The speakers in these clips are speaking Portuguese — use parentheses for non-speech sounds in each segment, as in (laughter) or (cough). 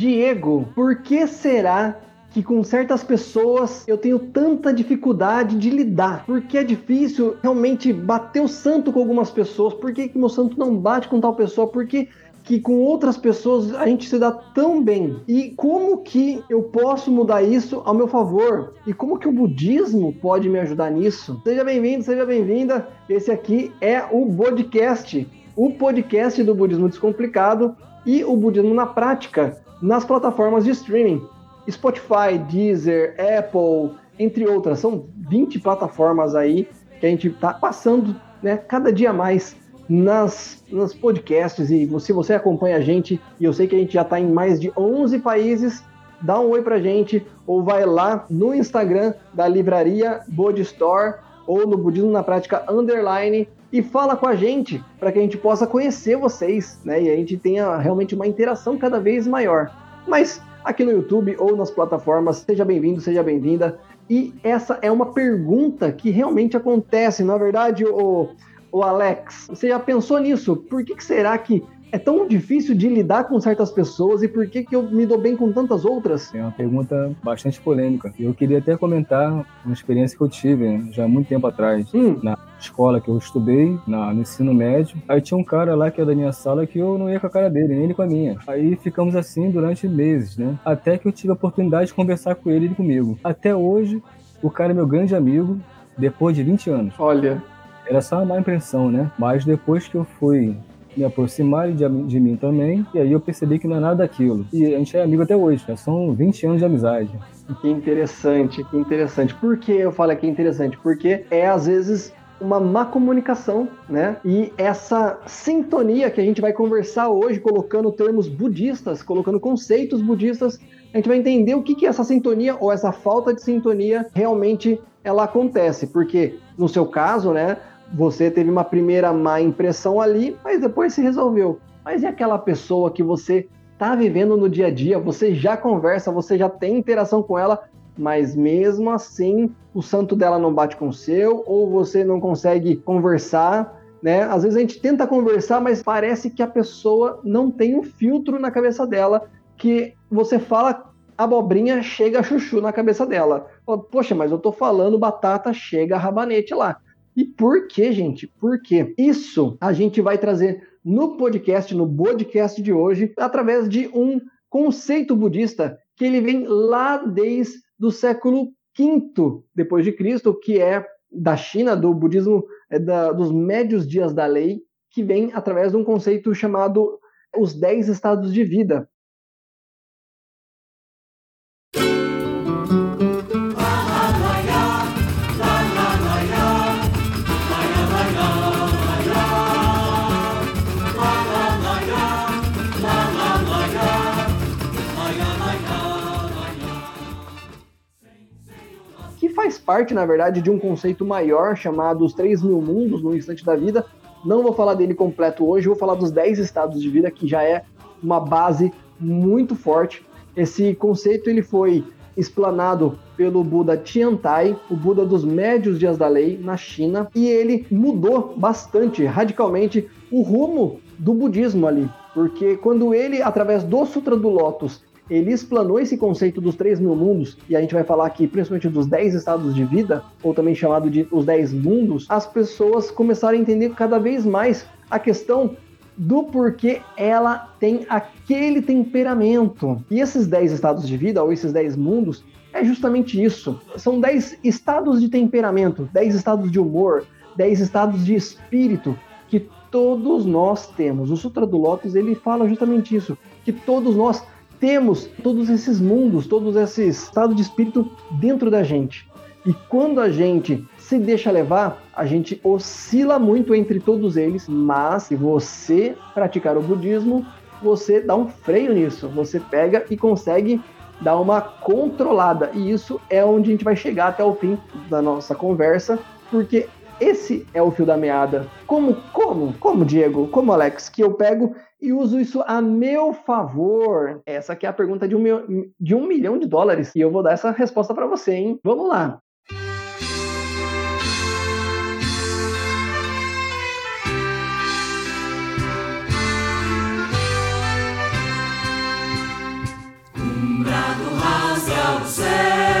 Diego, por que será que com certas pessoas eu tenho tanta dificuldade de lidar. Porque é difícil realmente bater o santo com algumas pessoas. Por que, que meu santo não bate com tal pessoa? Por que, que com outras pessoas a gente se dá tão bem? E como que eu posso mudar isso ao meu favor? E como que o budismo pode me ajudar nisso? Seja bem-vindo, seja bem-vinda. Esse aqui é o podcast, o podcast do budismo descomplicado e o budismo na prática nas plataformas de streaming. Spotify, Deezer, Apple, entre outras. São 20 plataformas aí que a gente está passando né, cada dia mais nas, nas podcasts. E se você acompanha a gente, e eu sei que a gente já está em mais de 11 países, dá um oi pra gente, ou vai lá no Instagram da livraria Body Store, ou no Budismo na Prática Underline, e fala com a gente para que a gente possa conhecer vocês, né? E a gente tenha realmente uma interação cada vez maior. Mas aqui no YouTube ou nas plataformas. Seja bem-vindo, seja bem-vinda. E essa é uma pergunta que realmente acontece, na é verdade, o, o Alex. Você já pensou nisso? Por que, que será que é tão difícil de lidar com certas pessoas e por que, que eu me dou bem com tantas outras? É uma pergunta bastante polêmica. Eu queria até comentar uma experiência que eu tive já há muito tempo atrás, hum. na escola que eu estudei, na, no ensino médio. Aí tinha um cara lá que era da minha sala que eu não ia com a cara dele, nem ele com a minha. Aí ficamos assim durante meses, né? Até que eu tive a oportunidade de conversar com ele e comigo. Até hoje, o cara é meu grande amigo, depois de 20 anos. Olha. Era só uma má impressão, né? Mas depois que eu fui me aproximarem de, de, mim também, e aí eu percebi que não é nada daquilo. E a gente é amigo até hoje, né? são 20 anos de amizade. Que interessante, que interessante. Por que eu falo que é interessante? Porque é às vezes uma má comunicação, né? E essa sintonia que a gente vai conversar hoje, colocando termos budistas, colocando conceitos budistas, a gente vai entender o que, que essa sintonia ou essa falta de sintonia realmente ela acontece. Porque no seu caso, né? Você teve uma primeira má impressão ali, mas depois se resolveu. Mas e aquela pessoa que você está vivendo no dia a dia, você já conversa, você já tem interação com ela, mas mesmo assim o santo dela não bate com o seu, ou você não consegue conversar, né? Às vezes a gente tenta conversar, mas parece que a pessoa não tem um filtro na cabeça dela, que você fala abobrinha, chega chuchu na cabeça dela. Poxa, mas eu tô falando batata, chega rabanete lá. E por que, gente? Por quê? Isso a gente vai trazer no podcast, no podcast de hoje, através de um conceito budista que ele vem lá desde o século V depois de Cristo, que é da China, do budismo é da, dos médios dias da lei, que vem através de um conceito chamado os dez estados de vida. Parte, na verdade, de um conceito maior chamado os três mil mundos no instante da vida. Não vou falar dele completo hoje, vou falar dos 10 estados de vida, que já é uma base muito forte. Esse conceito ele foi explanado pelo Buda Tiantai, o Buda dos médios dias da lei, na China, e ele mudou bastante, radicalmente, o rumo do budismo ali. Porque quando ele, através do Sutra do Lótus, ele explanou esse conceito dos três mil mundos, e a gente vai falar aqui principalmente dos dez estados de vida, ou também chamado de os dez mundos, as pessoas começaram a entender cada vez mais a questão do porquê ela tem aquele temperamento. E esses dez estados de vida, ou esses dez mundos, é justamente isso. São dez estados de temperamento, dez estados de humor, dez estados de espírito que todos nós temos. O Sutra do Lótus ele fala justamente isso, que todos nós temos todos esses mundos, todos esses estados de espírito dentro da gente. E quando a gente se deixa levar, a gente oscila muito entre todos eles, mas se você praticar o budismo, você dá um freio nisso, você pega e consegue dar uma controlada. E isso é onde a gente vai chegar até o fim da nossa conversa, porque esse é o fio da meada. Como, como, como, Diego, como, Alex, que eu pego e uso isso a meu favor? Essa aqui é a pergunta de um, de um milhão de dólares e eu vou dar essa resposta para você, hein? Vamos lá. Um brado rasga é o céu.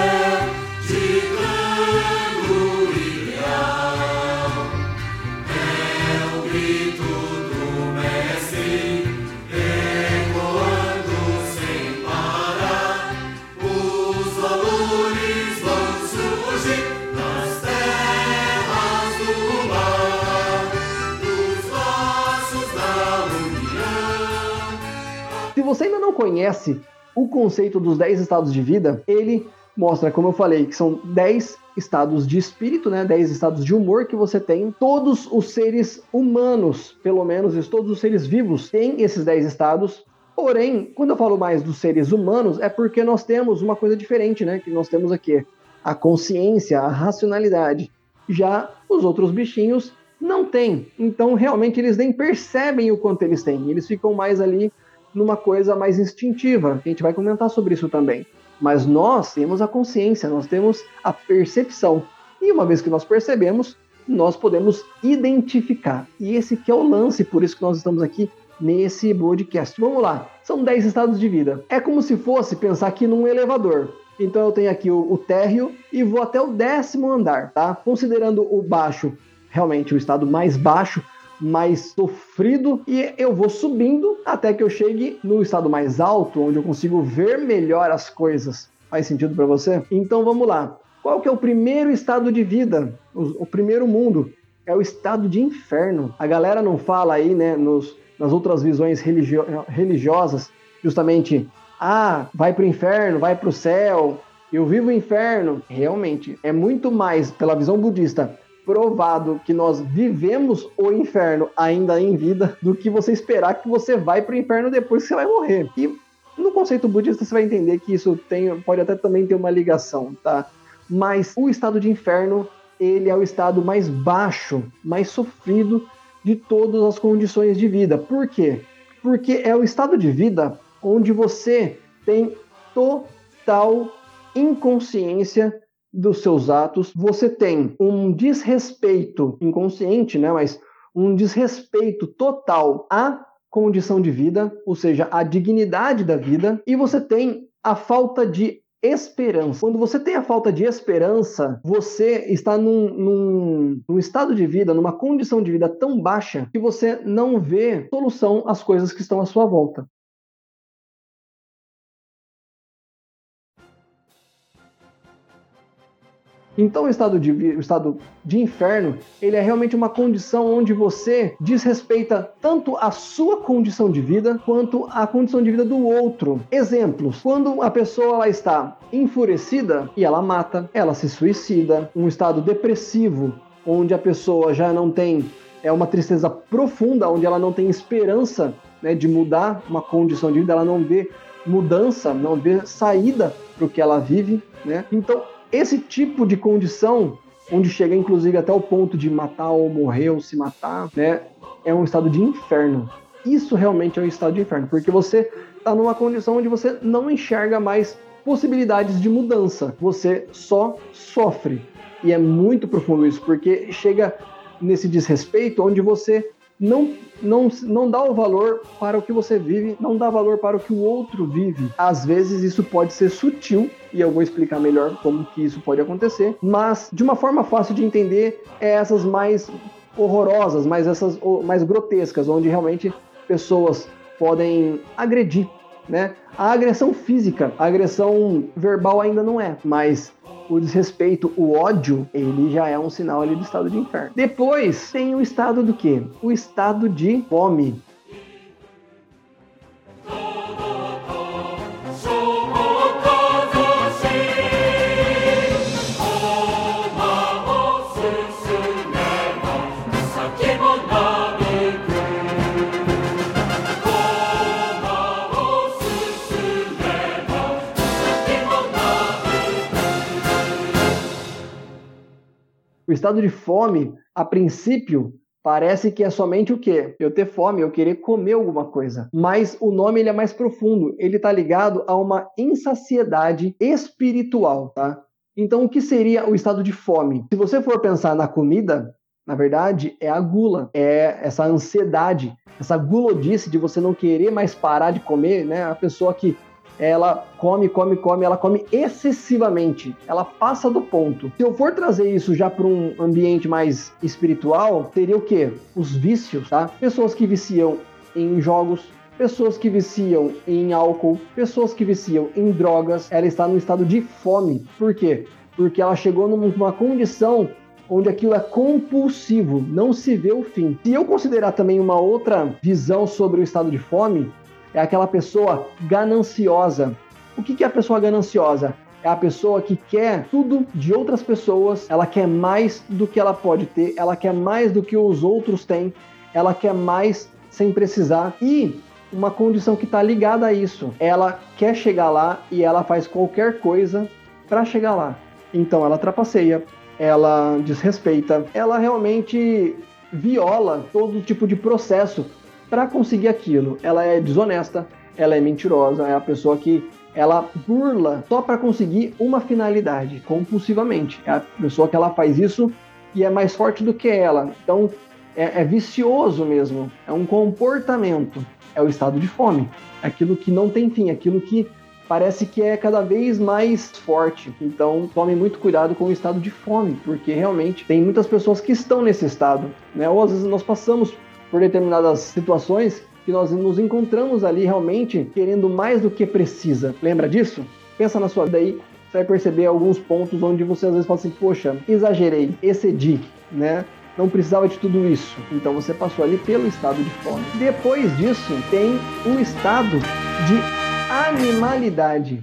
Você ainda não conhece o conceito dos 10 estados de vida, ele mostra, como eu falei, que são 10 estados de espírito, né? 10 estados de humor que você tem. Todos os seres humanos, pelo menos, todos os seres vivos têm esses 10 estados. Porém, quando eu falo mais dos seres humanos, é porque nós temos uma coisa diferente, né? Que nós temos aqui a consciência, a racionalidade. Já os outros bichinhos não têm. Então, realmente, eles nem percebem o quanto eles têm. Eles ficam mais ali numa coisa mais instintiva. A gente vai comentar sobre isso também. Mas nós temos a consciência, nós temos a percepção. E uma vez que nós percebemos, nós podemos identificar. E esse que é o lance, por isso que nós estamos aqui nesse podcast. Vamos lá, são 10 estados de vida. É como se fosse pensar aqui num elevador. Então eu tenho aqui o, o térreo e vou até o décimo andar, tá? Considerando o baixo, realmente o estado mais baixo, mais sofrido e eu vou subindo até que eu chegue no estado mais alto, onde eu consigo ver melhor as coisas. Faz sentido para você? Então vamos lá. Qual que é o primeiro estado de vida? O, o, primeiro mundo é o estado de inferno. A galera não fala aí, né, nos, nas outras visões religio religiosas, justamente, ah, vai para o inferno, vai para o céu, eu vivo o inferno. Realmente, é muito mais, pela visão budista, provado que nós vivemos o inferno ainda em vida do que você esperar que você vai para o inferno depois que você vai morrer. E no conceito budista você vai entender que isso tem, pode até também ter uma ligação, tá? Mas o estado de inferno, ele é o estado mais baixo, mais sofrido de todas as condições de vida. Por quê? Porque é o estado de vida onde você tem total inconsciência dos seus atos, você tem um desrespeito inconsciente, né, mas um desrespeito total à condição de vida, ou seja, à dignidade da vida, e você tem a falta de esperança. Quando você tem a falta de esperança, você está num, num, num, estado de vida, numa condição de vida tão baixa que você não vê solução às coisas que estão à sua volta. Então o estado de, o estado de inferno, ele é realmente uma condição onde você desrespeita tanto a sua condição de vida quanto a condição de vida do outro. Exemplos: quando a pessoa ela está enfurecida e ela mata, ela se suicida, um estado depressivo onde a pessoa já não tem é uma tristeza profunda, onde ela não tem esperança né, de mudar uma condição de vida, ela não vê mudança, não vê saída para o que ela vive, né? Então esse tipo de condição, onde chega inclusive até o ponto de matar ou morrer ou se matar, né, é um estado de inferno. Isso realmente é um estado de inferno, porque você está numa condição onde você não enxerga mais possibilidades de mudança, você só sofre. E é muito profundo isso, porque chega nesse desrespeito onde você não, não, não dá o valor para o que você vive, não dá valor para o que o outro vive. Às vezes isso pode ser sutil, e eu vou explicar melhor como que isso pode acontecer, mas de uma forma fácil de entender é essas mais horrorosas, mais essas mais grotescas, onde realmente pessoas podem agredir, né? A agressão física, a agressão verbal ainda não é, mas o desrespeito, o ódio, ele já é um sinal ali do estado de inferno. Depois tem o estado do quê? O estado de fome. O estado de fome, a princípio, Parece que é somente o quê? Eu ter fome, eu querer comer alguma coisa. Mas o nome ele é mais profundo. Ele está ligado a uma insaciedade espiritual, tá? Então, o que seria o estado de fome? Se você for pensar na comida, na verdade, é a gula, é essa ansiedade, essa gulodice de você não querer mais parar de comer, né? A pessoa que ela come, come, come, ela come excessivamente, ela passa do ponto. Se eu for trazer isso já para um ambiente mais espiritual, seria o quê? Os vícios, tá? Pessoas que viciam em jogos, pessoas que viciam em álcool, pessoas que viciam em drogas, ela está no estado de fome. Por quê? Porque ela chegou numa condição onde aquilo é compulsivo, não se vê o fim. Se eu considerar também uma outra visão sobre o estado de fome, é aquela pessoa gananciosa. O que é a pessoa gananciosa? É a pessoa que quer tudo de outras pessoas, ela quer mais do que ela pode ter, ela quer mais do que os outros têm, ela quer mais sem precisar. E uma condição que está ligada a isso, ela quer chegar lá e ela faz qualquer coisa para chegar lá. Então ela trapaceia, ela desrespeita, ela realmente viola todo tipo de processo para conseguir aquilo. Ela é desonesta, ela é mentirosa, é a pessoa que ela burla só para conseguir uma finalidade, compulsivamente. É a pessoa que ela faz isso e é mais forte do que ela. Então é, é vicioso mesmo, é um comportamento, é o estado de fome, aquilo que não tem fim, aquilo que parece que é cada vez mais forte. Então, tome muito cuidado com o estado de fome, porque realmente tem muitas pessoas que estão nesse estado, né? Ou às vezes nós passamos por determinadas situações que nós nos encontramos ali realmente querendo mais do que precisa. Lembra disso? Pensa na sua vida aí, você vai perceber alguns pontos onde você às vezes fala assim, poxa, exagerei, excedi, né? Não precisava de tudo isso. Então você passou ali pelo estado de fome. Depois disso, tem o estado de animalidade.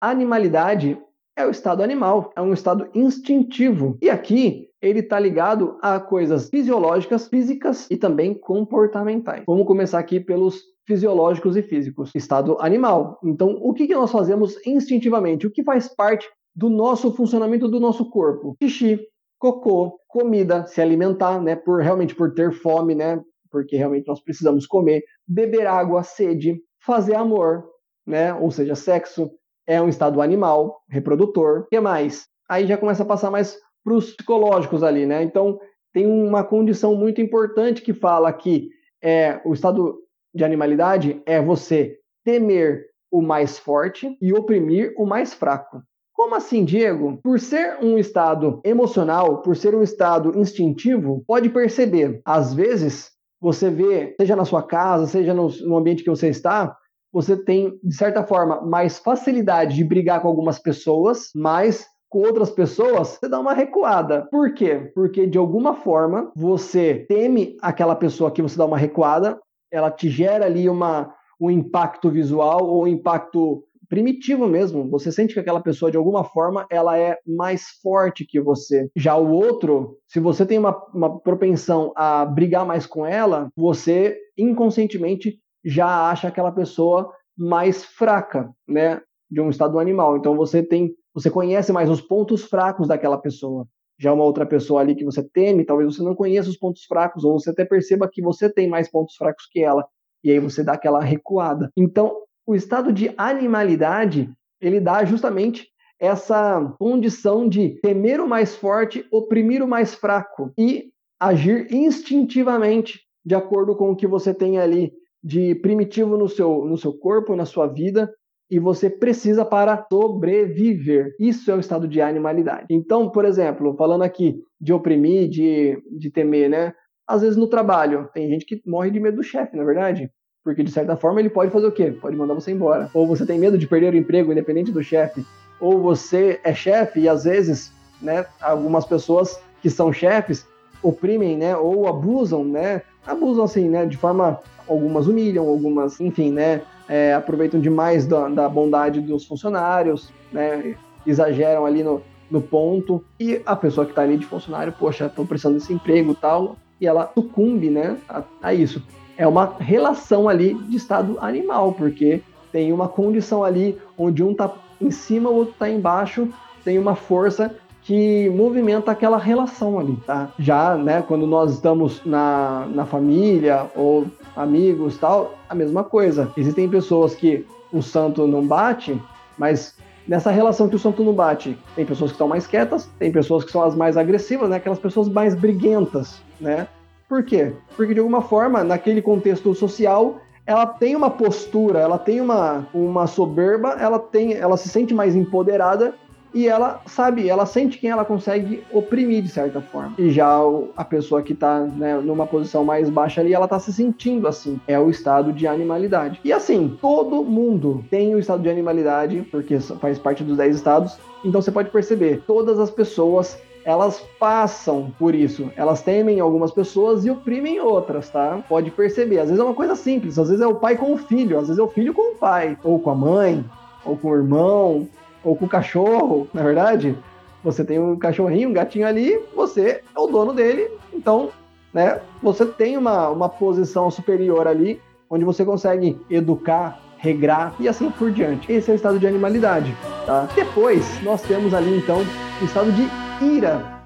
Animalidade é o estado animal, é um estado instintivo. E aqui ele está ligado a coisas fisiológicas, físicas e também comportamentais. Vamos começar aqui pelos fisiológicos e físicos. Estado animal. Então, o que, que nós fazemos instintivamente? O que faz parte do nosso funcionamento do nosso corpo? Xixi, cocô, comida, se alimentar, né? Por realmente por ter fome, né? Porque realmente nós precisamos comer, beber água, sede, fazer amor, né? Ou seja, sexo, é um estado animal, reprodutor. O que mais? Aí já começa a passar mais para os psicológicos ali, né? Então, tem uma condição muito importante que fala que é, o estado de animalidade é você temer o mais forte e oprimir o mais fraco. Como assim, Diego? Por ser um estado emocional, por ser um estado instintivo, pode perceber, às vezes, você vê, seja na sua casa, seja no, no ambiente que você está, você tem, de certa forma, mais facilidade de brigar com algumas pessoas, mas com outras pessoas, você dá uma recuada. Por quê? Porque de alguma forma você teme aquela pessoa que você dá uma recuada, ela te gera ali uma, um impacto visual ou um impacto primitivo mesmo. Você sente que aquela pessoa, de alguma forma, ela é mais forte que você. Já o outro, se você tem uma, uma propensão a brigar mais com ela, você inconscientemente já acha aquela pessoa mais fraca, né, de um estado animal. Então você tem, você conhece mais os pontos fracos daquela pessoa. Já uma outra pessoa ali que você teme, talvez você não conheça os pontos fracos ou você até perceba que você tem mais pontos fracos que ela. E aí você dá aquela recuada. Então, o estado de animalidade, ele dá justamente essa condição de temer o mais forte, oprimir o mais fraco e agir instintivamente de acordo com o que você tem ali de primitivo no seu, no seu corpo, na sua vida, e você precisa para sobreviver. Isso é o estado de animalidade. Então, por exemplo, falando aqui de oprimir, de, de temer, né? Às vezes no trabalho, tem gente que morre de medo do chefe, na é verdade? Porque de certa forma ele pode fazer o quê? Pode mandar você embora. Ou você tem medo de perder o emprego, independente do chefe. Ou você é chefe e às vezes, né, algumas pessoas que são chefes oprimem, né, ou abusam, né, abusam assim, né, de forma algumas humilham, algumas, enfim, né, é, aproveitam demais da, da, bondade dos funcionários, né, exageram ali no, no ponto, e a pessoa que está ali de funcionário, poxa, estou precisando desse emprego tal, e ela sucumbe, né, a, a isso. É uma relação ali de estado animal, porque tem uma condição ali onde um está em cima, o outro está embaixo, tem uma força que movimenta aquela relação ali, tá? Já, né, quando nós estamos na, na família ou amigos tal, a mesma coisa. Existem pessoas que o santo não bate, mas nessa relação que o santo não bate, tem pessoas que estão mais quietas, tem pessoas que são as mais agressivas, né? Aquelas pessoas mais briguentas, né? Por quê? Porque de alguma forma, naquele contexto social, ela tem uma postura, ela tem uma, uma soberba, ela tem, ela se sente mais empoderada e ela sabe, ela sente quem ela consegue oprimir de certa forma. E já a pessoa que tá né, numa posição mais baixa ali, ela tá se sentindo assim. É o estado de animalidade. E assim, todo mundo tem o estado de animalidade, porque faz parte dos 10 estados. Então você pode perceber, todas as pessoas elas passam por isso. Elas temem algumas pessoas e oprimem outras, tá? Pode perceber. Às vezes é uma coisa simples, às vezes é o pai com o filho, às vezes é o filho com o pai, ou com a mãe, ou com o irmão, ou com o cachorro, na verdade. Você tem um cachorrinho, um gatinho ali, você é o dono dele, então, né, você tem uma, uma posição superior ali, onde você consegue educar, regrar e assim por diante. Esse é o estado de animalidade, tá? Depois, nós temos ali, então, o estado de ira.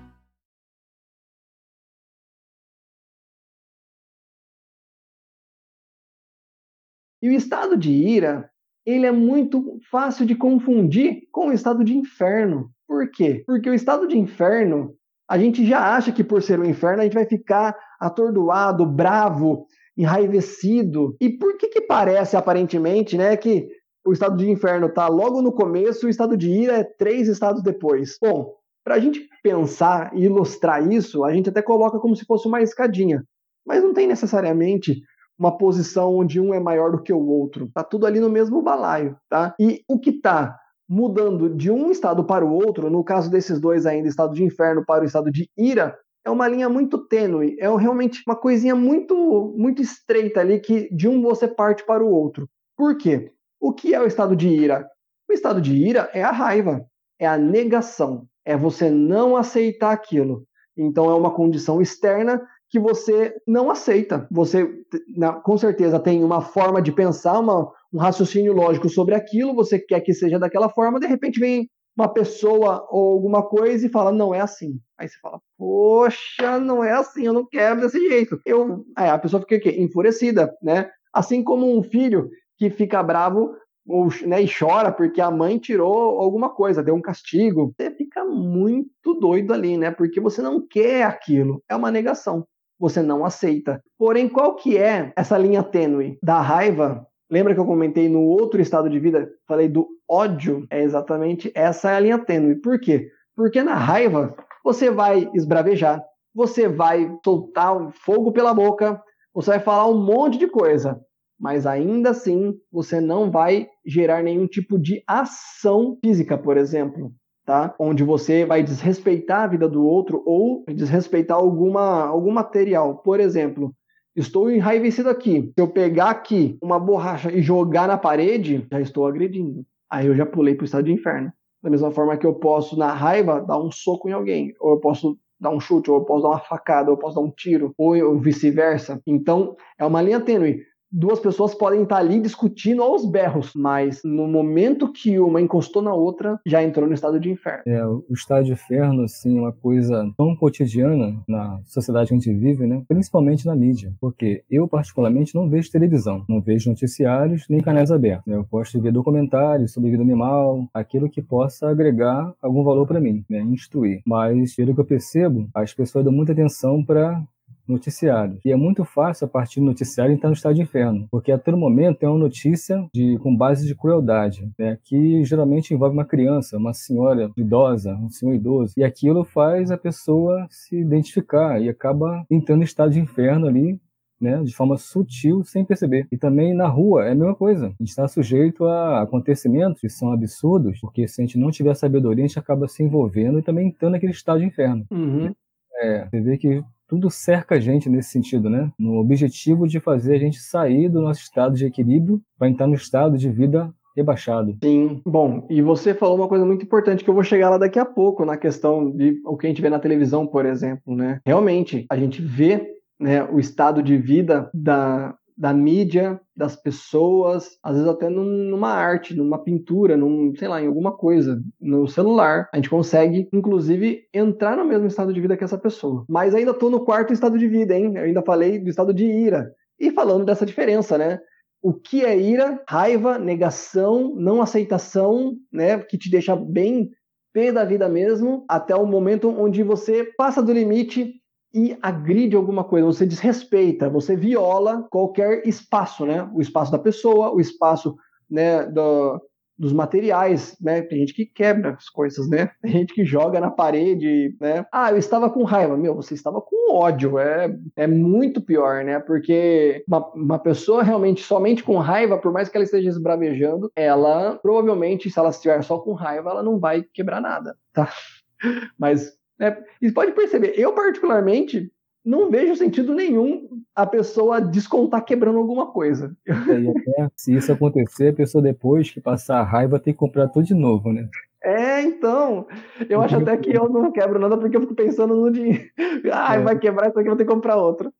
E o estado de ira ele é muito fácil de confundir com o estado de inferno. Por quê? Porque o estado de inferno, a gente já acha que por ser o inferno a gente vai ficar atordoado, bravo, enraivecido. E por que que parece aparentemente, né, que o estado de inferno está logo no começo, o estado de ira é três estados depois? Bom, para a gente pensar e ilustrar isso, a gente até coloca como se fosse uma escadinha. Mas não tem necessariamente uma posição onde um é maior do que o outro. Tá tudo ali no mesmo balaio, tá? E o que tá mudando de um estado para o outro, no caso desses dois ainda, estado de inferno para o estado de ira, é uma linha muito tênue, é realmente uma coisinha muito muito estreita ali que de um você parte para o outro. Por quê? O que é o estado de ira? O estado de ira é a raiva, é a negação, é você não aceitar aquilo. Então é uma condição externa que você não aceita. Você, com certeza, tem uma forma de pensar, uma, um raciocínio lógico sobre aquilo, você quer que seja daquela forma, de repente vem uma pessoa ou alguma coisa e fala, não é assim. Aí você fala, poxa, não é assim, eu não quero desse jeito. Eu, é, a pessoa fica enfurecida, né? Assim como um filho que fica bravo ou, né, e chora porque a mãe tirou alguma coisa, deu um castigo. Você fica muito doido ali, né? Porque você não quer aquilo. É uma negação você não aceita. Porém, qual que é essa linha tênue da raiva? Lembra que eu comentei no outro estado de vida, falei do ódio? É exatamente essa é a linha tênue. Por quê? Porque na raiva você vai esbravejar, você vai soltar fogo pela boca, você vai falar um monte de coisa, mas ainda assim você não vai gerar nenhum tipo de ação física, por exemplo tá? Onde você vai desrespeitar a vida do outro ou desrespeitar alguma, algum material. Por exemplo, estou enraivecido aqui. Se eu pegar aqui uma borracha e jogar na parede, já estou agredindo. Aí eu já pulei para o estado de inferno. Da mesma forma que eu posso, na raiva, dar um soco em alguém, ou eu posso dar um chute, ou eu posso dar uma facada, ou eu posso dar um tiro, ou vice-versa. Então, é uma linha tênue duas pessoas podem estar ali discutindo aos berros, mas no momento que uma encostou na outra, já entrou no estado de inferno. É, o estado de inferno, assim, é uma coisa tão cotidiana na sociedade que a gente vive, né? Principalmente na mídia. Porque eu, particularmente, não vejo televisão, não vejo noticiários nem canais abertos. Né? Eu de ver documentários sobre vida animal, aquilo que possa agregar algum valor para mim, né? Instruir. Mas, pelo que eu percebo, as pessoas dão muita atenção para noticiários. E é muito fácil, a partir do noticiário, entrar no estado de inferno, porque a todo momento é uma notícia de, com base de crueldade, né, que geralmente envolve uma criança, uma senhora idosa, um senhor idoso, e aquilo faz a pessoa se identificar e acaba entrando no estado de inferno ali né, de forma sutil, sem perceber. E também na rua é a mesma coisa. A gente está sujeito a acontecimentos que são absurdos, porque se a gente não tiver sabedoria, a gente acaba se envolvendo e também entrando naquele estado de inferno. Uhum. É, você vê que tudo cerca a gente nesse sentido, né? No objetivo de fazer a gente sair do nosso estado de equilíbrio para entrar no estado de vida rebaixado. Sim. Bom, e você falou uma coisa muito importante que eu vou chegar lá daqui a pouco na questão de o que a gente vê na televisão, por exemplo, né? Realmente, a gente vê né, o estado de vida da, da mídia, das pessoas, às vezes até numa arte, numa pintura, num, sei lá, em alguma coisa, no celular. A gente consegue, inclusive, entrar no mesmo estado de vida que essa pessoa. Mas ainda tô no quarto estado de vida, hein? Eu ainda falei do estado de ira. E falando dessa diferença, né? O que é ira? Raiva, negação, não aceitação, né? Que te deixa bem pé da vida mesmo, até o momento onde você passa do limite e agride alguma coisa, você desrespeita, você viola qualquer espaço, né? O espaço da pessoa, o espaço né, do, dos materiais, né? Tem gente que quebra as coisas, né? Tem gente que joga na parede, né? Ah, eu estava com raiva. Meu, você estava com ódio. É, é muito pior, né? Porque uma, uma pessoa realmente somente com raiva, por mais que ela esteja esbravejando, ela provavelmente, se ela estiver só com raiva, ela não vai quebrar nada, tá? (laughs) Mas é, e pode perceber, eu particularmente não vejo sentido nenhum a pessoa descontar quebrando alguma coisa. É, até, se isso acontecer, a pessoa depois que passar a raiva tem que comprar tudo de novo, né? É, então. Eu acho até que eu não quebro nada porque eu fico pensando no dinheiro. (laughs) Ai, é. vai quebrar isso aqui, vou ter que comprar outro.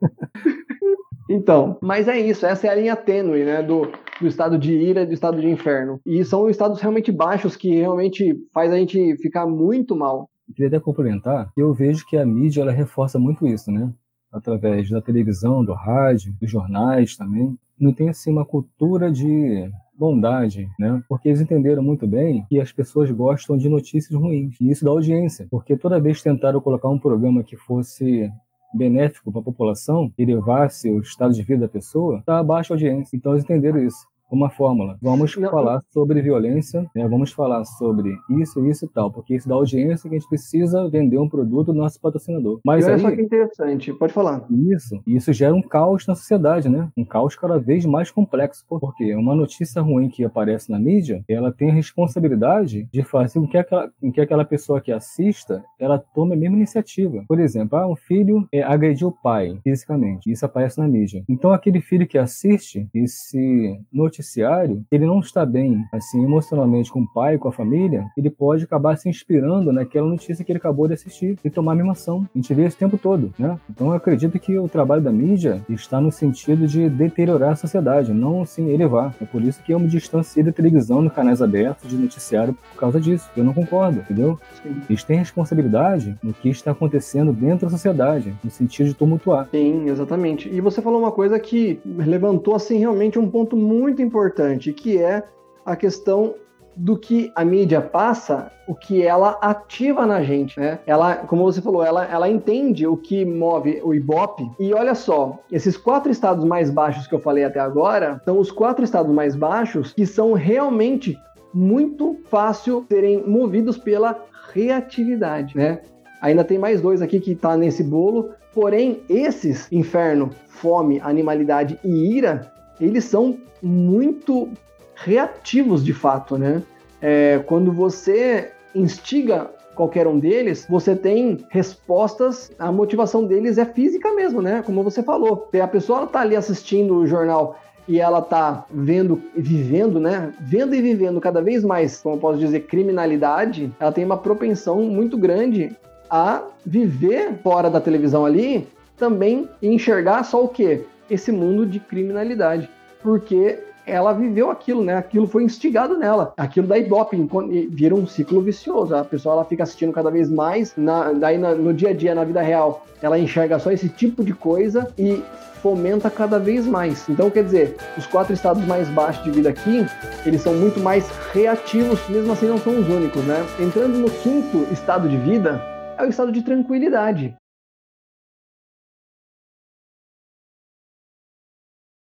(laughs) Então, mas é isso, essa é a linha tênue, né, do, do estado de ira e do estado de inferno. E são estados realmente baixos que realmente faz a gente ficar muito mal. Eu queria até complementar que eu vejo que a mídia ela reforça muito isso, né? Através da televisão, do rádio, dos jornais também. Não tem assim uma cultura de bondade, né? Porque eles entenderam muito bem que as pessoas gostam de notícias ruins. E isso dá audiência. Porque toda vez que tentaram colocar um programa que fosse benéfico para a população e levasse o estado de vida da pessoa, está abaixo audiência. Então eles entenderam isso uma fórmula. Vamos não, falar sobre violência, né? vamos falar sobre isso, isso e tal, porque isso dá audiência que a gente precisa vender um produto do nosso patrocinador. Mas olha aí, só que interessante, pode falar. Isso, isso gera um caos na sociedade, né? Um caos cada vez mais complexo, porque uma notícia ruim que aparece na mídia, ela tem a responsabilidade de fazer com que aquela, com que aquela pessoa que assista, ela tome a mesma iniciativa. Por exemplo, ah, um filho é, agrediu o pai fisicamente, isso aparece na mídia. Então aquele filho que assiste esse noticiário noticiário, ele não está bem, assim, emocionalmente com o pai, com a família, ele pode acabar se inspirando naquela notícia que ele acabou de assistir e tomar a mesma ação. A gente vê isso o tempo todo, né? Então eu acredito que o trabalho da mídia está no sentido de deteriorar a sociedade, não assim elevar. É por isso que eu me distanciei da televisão no canais abertos de noticiário por causa disso. Eu não concordo, entendeu? Sim. Eles têm responsabilidade no que está acontecendo dentro da sociedade, no sentido de tumultuar. Sim, exatamente. E você falou uma coisa que levantou assim realmente um ponto muito importante, que é a questão do que a mídia passa, o que ela ativa na gente, né? Ela, como você falou, ela, ela entende o que move o Ibope. E olha só, esses quatro estados mais baixos que eu falei até agora, são os quatro estados mais baixos que são realmente muito fácil serem movidos pela reatividade, né? Ainda tem mais dois aqui que tá nesse bolo, porém esses, inferno, fome, animalidade e ira, eles são muito reativos de fato, né? É, quando você instiga qualquer um deles, você tem respostas, a motivação deles é física mesmo, né? Como você falou. A pessoa está ali assistindo o jornal e ela tá vendo e vivendo, né? Vendo e vivendo cada vez mais, como eu posso dizer, criminalidade, ela tem uma propensão muito grande a viver fora da televisão ali também e enxergar só o quê? Esse mundo de criminalidade, porque ela viveu aquilo, né? Aquilo foi instigado nela. Aquilo daí doping vira um ciclo vicioso. A pessoa ela fica assistindo cada vez mais, na, daí na, no dia a dia, na vida real, ela enxerga só esse tipo de coisa e fomenta cada vez mais. Então, quer dizer, os quatro estados mais baixos de vida aqui, eles são muito mais reativos, mesmo assim não são os únicos, né? Entrando no quinto estado de vida, é o estado de tranquilidade.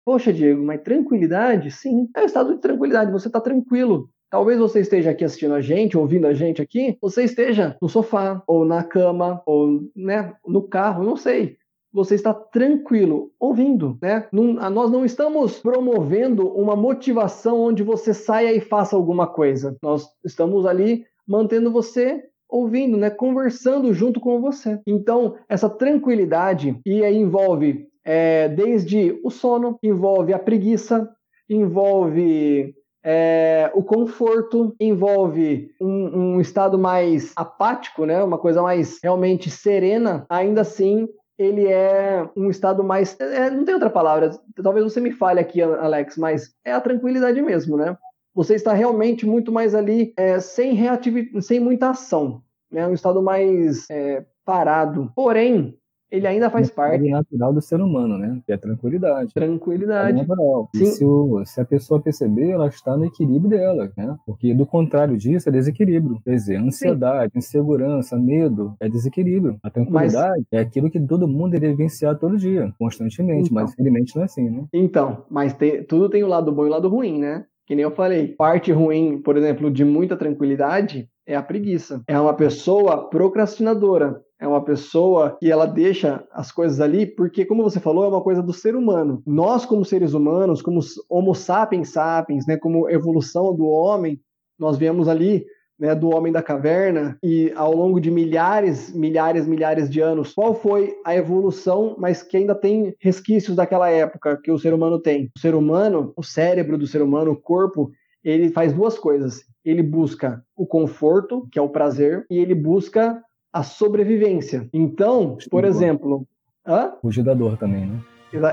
Poxa, Diego, mas tranquilidade? Sim, é o estado de tranquilidade, você está tranquilo. Talvez você esteja aqui assistindo a gente, ouvindo a gente aqui, você esteja no sofá, ou na cama, ou né, no carro, não sei. Você está tranquilo, ouvindo, né? Não, nós não estamos promovendo uma motivação onde você saia e faça alguma coisa. Nós estamos ali mantendo você ouvindo, né? Conversando junto com você. Então, essa tranquilidade, e aí envolve é, desde o sono, envolve a preguiça, envolve é, o conforto, envolve um, um, estado mais apático, né? uma coisa mais realmente serena, ainda assim ele é um estado mais. É, não tem outra palavra, talvez você me fale aqui, Alex, mas é a tranquilidade mesmo, né? Você está realmente muito mais ali é, sem reatividade, sem muita ação. É né? um estado mais é, parado. Porém, ele ainda faz é parte. É natural do ser humano, né? Que é tranquilidade. Tranquilidade. É natural. Sim. E se, o, se, a pessoa perceber, ela está no equilíbrio dela, né? Porque do contrário disso é desequilíbrio. Quer dizer, ansiedade, Sim. insegurança, medo é desequilíbrio. A tranquilidade mas... é aquilo que todo mundo deve vivenciar todo dia, constantemente, então. mas infelizmente não é assim, né? Então, mas tem, tudo tem o lado bom e o lado ruim, né? Que nem eu falei. Parte ruim, por exemplo, de muita tranquilidade é a preguiça. É uma pessoa procrastinadora. É uma pessoa que ela deixa as coisas ali, porque, como você falou, é uma coisa do ser humano. Nós, como seres humanos, como Homo sapiens sapiens, né, como evolução do homem, nós viemos ali né, do homem da caverna e ao longo de milhares, milhares, milhares de anos, qual foi a evolução, mas que ainda tem resquícios daquela época que o ser humano tem? O ser humano, o cérebro do ser humano, o corpo, ele faz duas coisas. Ele busca o conforto, que é o prazer, e ele busca a sobrevivência. Então, por exemplo. Hã? Fugir da dor também, né?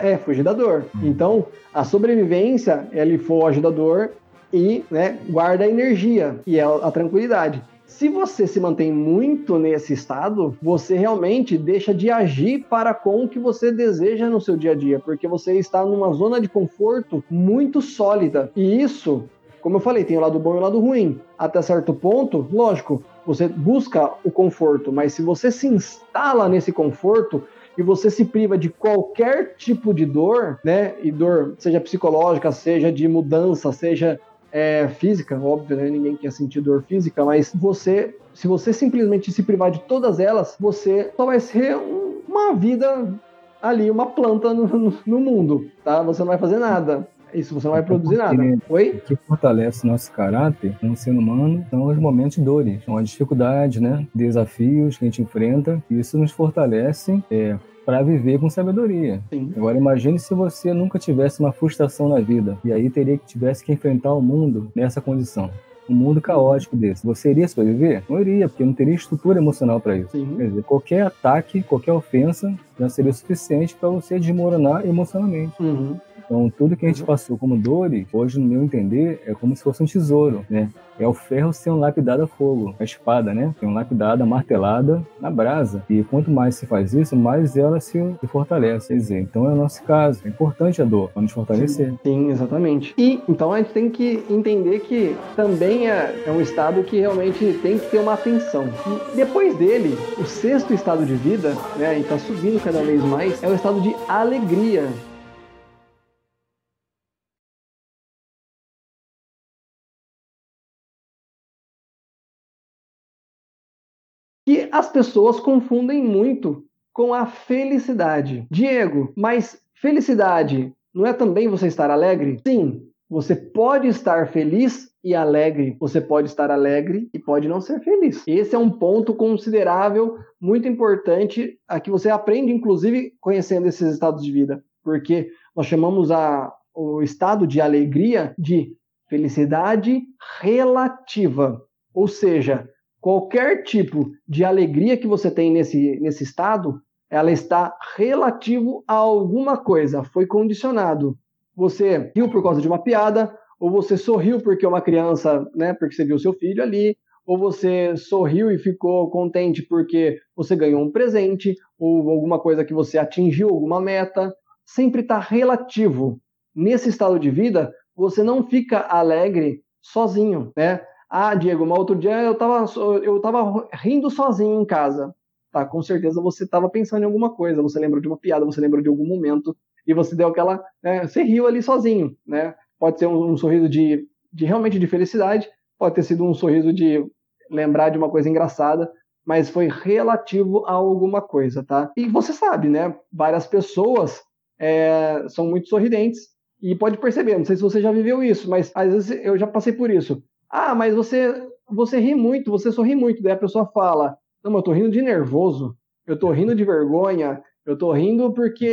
É, fugir da dor. Hum. Então, a sobrevivência, ele foge da dor e né, guarda a energia, e é a tranquilidade. Se você se mantém muito nesse estado, você realmente deixa de agir para com o que você deseja no seu dia a dia, porque você está numa zona de conforto muito sólida. E isso, como eu falei, tem o lado bom e o lado ruim. Até certo ponto, lógico, você busca o conforto, mas se você se instala nesse conforto e você se priva de qualquer tipo de dor, né? E dor, seja psicológica, seja de mudança, seja é, física, óbvio, né? Ninguém quer sentir dor física, mas você, se você simplesmente se privar de todas elas, você só vai ser um, uma vida ali, uma planta no, no mundo, tá? Você não vai fazer nada. Isso, você não vai produzir nada. Oi? O que fortalece nosso caráter como ser humano são os momentos de dores, são as dificuldades, né? Desafios que a gente enfrenta. Isso nos fortalece é, para viver com sabedoria. Sim. Agora imagine se você nunca tivesse uma frustração na vida e aí teria que tivesse que enfrentar o mundo nessa condição um mundo caótico desse. Você iria sobreviver? Não iria, porque não teria estrutura emocional para isso. Sim. Quer dizer, qualquer ataque, qualquer ofensa já seria suficiente para você desmoronar emocionalmente. Uhum. Então, tudo que a gente passou como dores, hoje, no meu entender, é como se fosse um tesouro, né? É o ferro sendo lapidado a fogo, a espada, né? Sendo lapidada, martelada na brasa. E quanto mais se faz isso, mais ela se, se fortalece. Quer dizer, então é o nosso caso. É importante a dor para nos fortalecer. Sim, sim, exatamente. E então a gente tem que entender que também é, é um estado que realmente tem que ter uma atenção. E depois dele, o sexto estado de vida, né? E tá subindo cada vez mais, é o estado de alegria. As pessoas confundem muito com a felicidade. Diego, mas felicidade não é também você estar alegre? Sim, você pode estar feliz e alegre. Você pode estar alegre e pode não ser feliz. Esse é um ponto considerável, muito importante, a que você aprende, inclusive, conhecendo esses estados de vida. Porque nós chamamos a, o estado de alegria de felicidade relativa. Ou seja, qualquer tipo de alegria que você tem nesse, nesse estado, ela está relativo a alguma coisa, foi condicionado. Você riu por causa de uma piada, ou você sorriu porque uma criança, né, porque você viu seu filho ali, ou você sorriu e ficou contente porque você ganhou um presente, ou alguma coisa que você atingiu, alguma meta, sempre está relativo. Nesse estado de vida, você não fica alegre sozinho, né? Ah, Diego, mas outro dia eu tava, eu tava rindo sozinho em casa. Tá, com certeza você estava pensando em alguma coisa, você lembrou de uma piada, você lembrou de algum momento, e você deu aquela. Né, você riu ali sozinho, né? Pode ser um, um sorriso de, de realmente de felicidade, pode ter sido um sorriso de lembrar de uma coisa engraçada, mas foi relativo a alguma coisa, tá? E você sabe, né? Várias pessoas é, são muito sorridentes e pode perceber, não sei se você já viveu isso, mas às vezes eu já passei por isso. Ah, mas você você ri muito, você sorri muito. Daí a pessoa fala: Não, mas eu tô rindo de nervoso, eu tô rindo de vergonha, eu tô rindo porque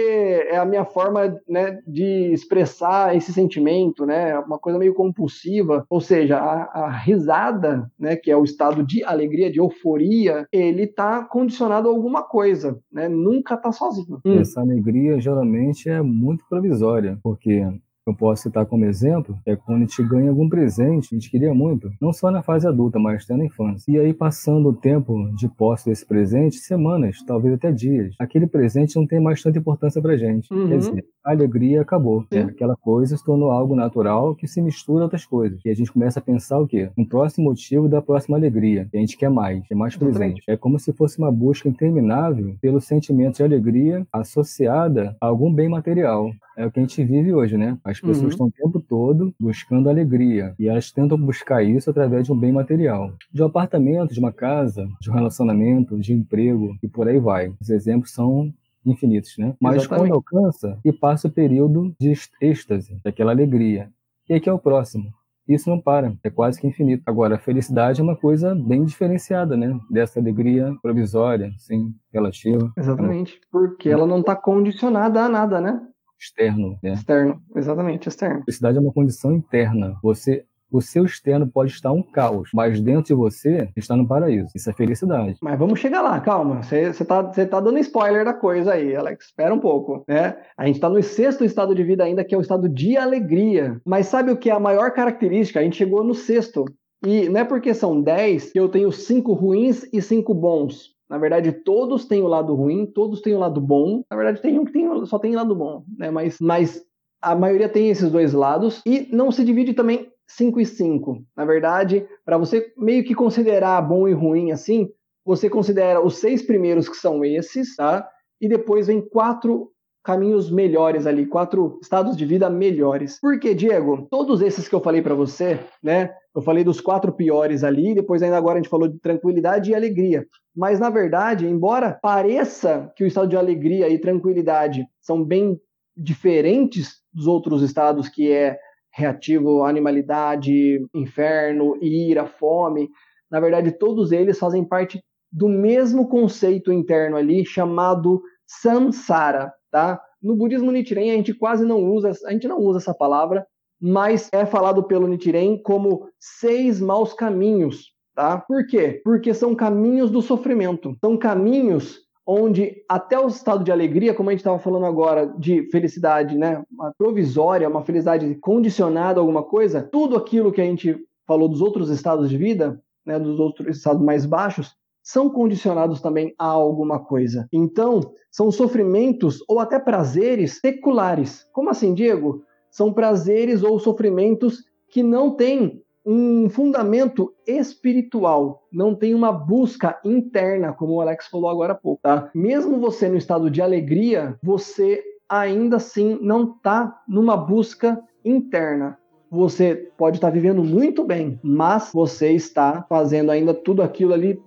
é a minha forma né, de expressar esse sentimento, né? Uma coisa meio compulsiva. Ou seja, a, a, risada, né, que é o estado de alegria, de euforia, ele tá condicionado a alguma coisa, né? Nunca tá sozinho. Essa alegria geralmente é muito provisória, porque eu posso citar como exemplo é quando a gente ganha algum presente, a gente queria muito, não só na fase adulta, mas até na infância. E aí, passando o tempo de posse desse presente, semanas, talvez até dias, aquele presente não tem mais tanta importância pra gente. Uhum. Quer dizer, a alegria acabou. Né? Aquela coisa se tornou algo natural que se mistura a outras coisas. E a gente começa a pensar o quê? Um próximo motivo da próxima alegria. E a gente quer mais, quer mais presente. É como se fosse uma busca interminável pelo sentimento de alegria associada a algum bem material. É o que a gente vive hoje, né? As pessoas uhum. estão o tempo todo buscando alegria e elas tentam buscar isso através de um bem material, de um apartamento, de uma casa, de um relacionamento, de emprego e por aí vai. Os exemplos são infinitos, né? Mas Exatamente. quando alcança e passa o período de êxtase, daquela alegria. E aqui é o próximo. Isso não para, é quase que infinito. Agora, a felicidade é uma coisa bem diferenciada, né? Dessa alegria provisória, sim, relativa. Exatamente, porque ela não está condicionada a nada, né? Externo, né? Externo, exatamente, externo. A felicidade é uma condição interna. Você o seu externo pode estar um caos, mas dentro de você está no paraíso. Isso é felicidade. Mas vamos chegar lá, calma. Você está tá dando spoiler da coisa aí, Alex. Espera um pouco, né? A gente está no sexto estado de vida ainda, que é o estado de alegria. Mas sabe o que é a maior característica? A gente chegou no sexto. E não é porque são dez que eu tenho cinco ruins e cinco bons. Na verdade, todos têm o lado ruim, todos têm o lado bom. Na verdade, tem um que tem, só tem lado bom, né? Mas, mas a maioria tem esses dois lados e não se divide também 5 e 5. Na verdade, para você meio que considerar bom e ruim assim, você considera os seis primeiros que são esses, tá? E depois vem quatro caminhos melhores ali, quatro estados de vida melhores. Por quê, Diego? Todos esses que eu falei para você, né? Eu falei dos quatro piores ali, depois ainda agora a gente falou de tranquilidade e alegria. Mas na verdade, embora pareça que o estado de alegria e tranquilidade são bem diferentes dos outros estados que é reativo animalidade, inferno, ira, fome. Na verdade, todos eles fazem parte do mesmo conceito interno ali chamado samsara, tá? No budismo Nichiren a gente quase não usa, a gente não usa essa palavra, mas é falado pelo Nichiren como seis maus caminhos, tá? Por quê? Porque são caminhos do sofrimento. São caminhos onde até o estado de alegria, como a gente estava falando agora, de felicidade, né, uma provisória, uma felicidade condicionada a alguma coisa, tudo aquilo que a gente falou dos outros estados de vida, né, dos outros estados mais baixos, são condicionados também a alguma coisa. Então, são sofrimentos ou até prazeres seculares. Como assim, Diego? São prazeres ou sofrimentos que não têm um fundamento espiritual, não tem uma busca interna, como o Alex falou agora há pouco, tá? Mesmo você no estado de alegria, você ainda assim não está numa busca interna. Você pode estar vivendo muito bem, mas você está fazendo ainda tudo aquilo ali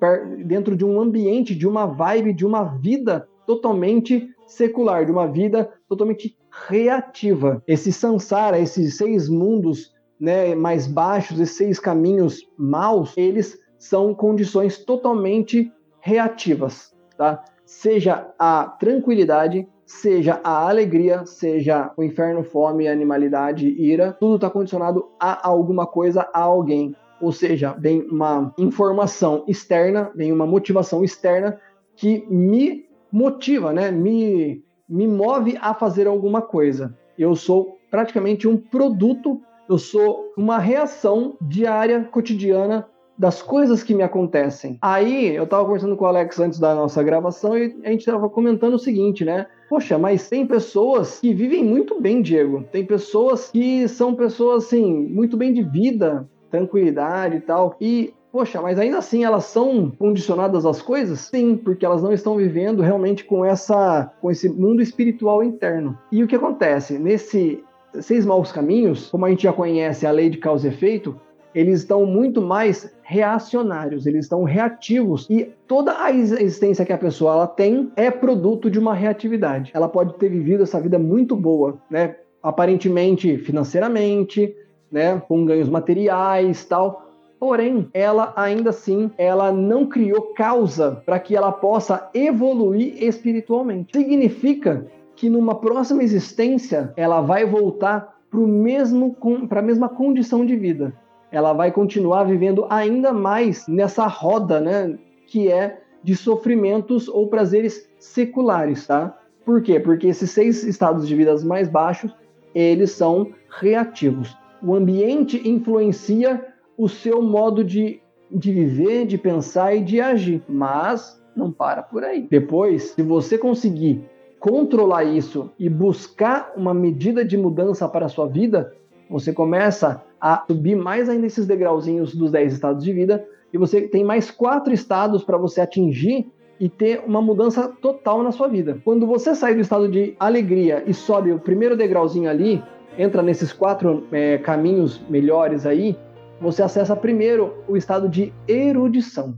dentro de um ambiente, de uma vibe, de uma vida totalmente secular, de uma vida totalmente reativa. Esse samsara, esses seis mundos né, mais baixos, esses seis caminhos maus, eles são condições totalmente reativas, tá? Seja a tranquilidade, seja a alegria, seja o inferno, fome, animalidade, ira, tudo está condicionado a alguma coisa, a alguém. Ou seja, vem uma informação externa, vem uma motivação externa que me motiva, né? Me, me move a fazer alguma coisa. Eu sou praticamente um produto eu sou uma reação diária, cotidiana das coisas que me acontecem. Aí eu tava conversando com o Alex antes da nossa gravação e a gente tava comentando o seguinte, né? Poxa, mas tem pessoas que vivem muito bem, Diego. Tem pessoas que são pessoas assim, muito bem de vida, tranquilidade e tal. E Poxa, mas ainda assim elas são condicionadas às coisas? Sim, porque elas não estão vivendo realmente com essa com esse mundo espiritual interno. E o que acontece? Nesse seis maus caminhos, como a gente já conhece a lei de causa e efeito, eles estão muito mais reacionários, eles estão reativos e toda a existência que a pessoa ela tem é produto de uma reatividade. Ela pode ter vivido essa vida muito boa, né? Aparentemente financeiramente, né, com ganhos materiais, tal. Porém, ela ainda assim, ela não criou causa para que ela possa evoluir espiritualmente. Significa que numa próxima existência ela vai voltar para a mesma condição de vida. Ela vai continuar vivendo ainda mais nessa roda, né, que é de sofrimentos ou prazeres seculares, tá? Por quê? Porque esses seis estados de vida mais baixos, eles são reativos. O ambiente influencia o seu modo de, de viver, de pensar e de agir, mas não para por aí. Depois, se você conseguir controlar isso e buscar uma medida de mudança para a sua vida, você começa a subir mais ainda esses degrauzinhos dos 10 estados de vida e você tem mais quatro estados para você atingir e ter uma mudança total na sua vida. Quando você sai do estado de alegria e sobe o primeiro degrauzinho ali, entra nesses quatro é, caminhos melhores aí, você acessa primeiro o estado de erudição.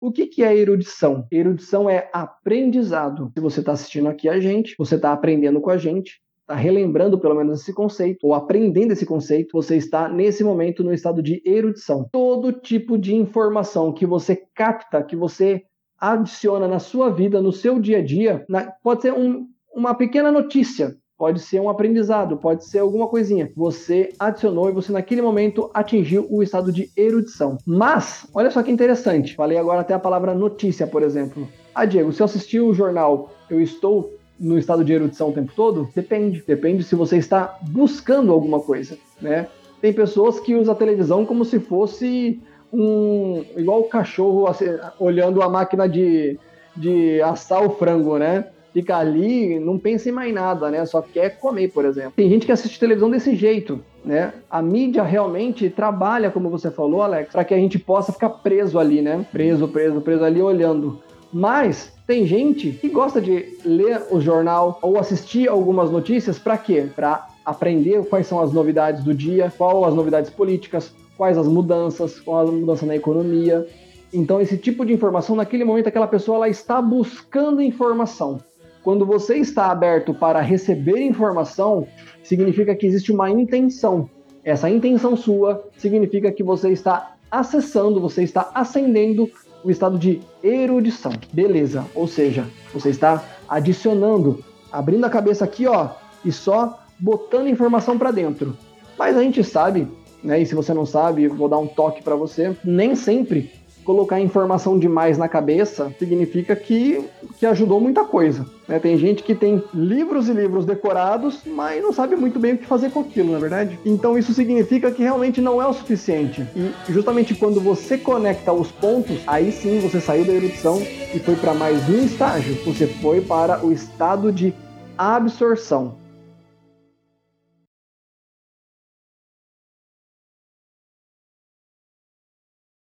O que, que é erudição? Erudição é aprendizado. Se você está assistindo aqui a gente, você está aprendendo com a gente, está relembrando pelo menos esse conceito, ou aprendendo esse conceito, você está nesse momento no estado de erudição. Todo tipo de informação que você capta, que você adiciona na sua vida, no seu dia a dia, na, pode ser um, uma pequena notícia pode ser um aprendizado, pode ser alguma coisinha. Você adicionou e você naquele momento atingiu o estado de erudição. Mas, olha só que interessante, falei agora até a palavra notícia, por exemplo. Ah, Diego, se eu assistir o jornal, eu estou no estado de erudição o tempo todo? Depende. Depende se você está buscando alguma coisa, né? Tem pessoas que usam a televisão como se fosse um. igual o cachorro assim, olhando a máquina de, de assar o frango, né? Fica ali, não pensa em mais nada, né? Só quer comer, por exemplo. Tem gente que assiste televisão desse jeito, né? A mídia realmente trabalha, como você falou, Alex, para que a gente possa ficar preso ali, né? Preso, preso, preso ali olhando. Mas tem gente que gosta de ler o jornal ou assistir algumas notícias para quê? Para aprender quais são as novidades do dia, quais as novidades políticas, quais as mudanças, qual a mudança na economia. Então, esse tipo de informação, naquele momento, aquela pessoa ela está buscando informação. Quando você está aberto para receber informação, significa que existe uma intenção. Essa intenção sua significa que você está acessando, você está ascendendo o estado de erudição. Beleza, ou seja, você está adicionando, abrindo a cabeça aqui, ó, e só botando informação para dentro. Mas a gente sabe, né, e se você não sabe, vou dar um toque para você, nem sempre colocar informação demais na cabeça significa que, que ajudou muita coisa. Né? Tem gente que tem livros e livros decorados, mas não sabe muito bem o que fazer com aquilo, na é verdade? Então isso significa que realmente não é o suficiente. E justamente quando você conecta os pontos, aí sim você saiu da erudição e foi para mais um estágio. Você foi para o estado de absorção.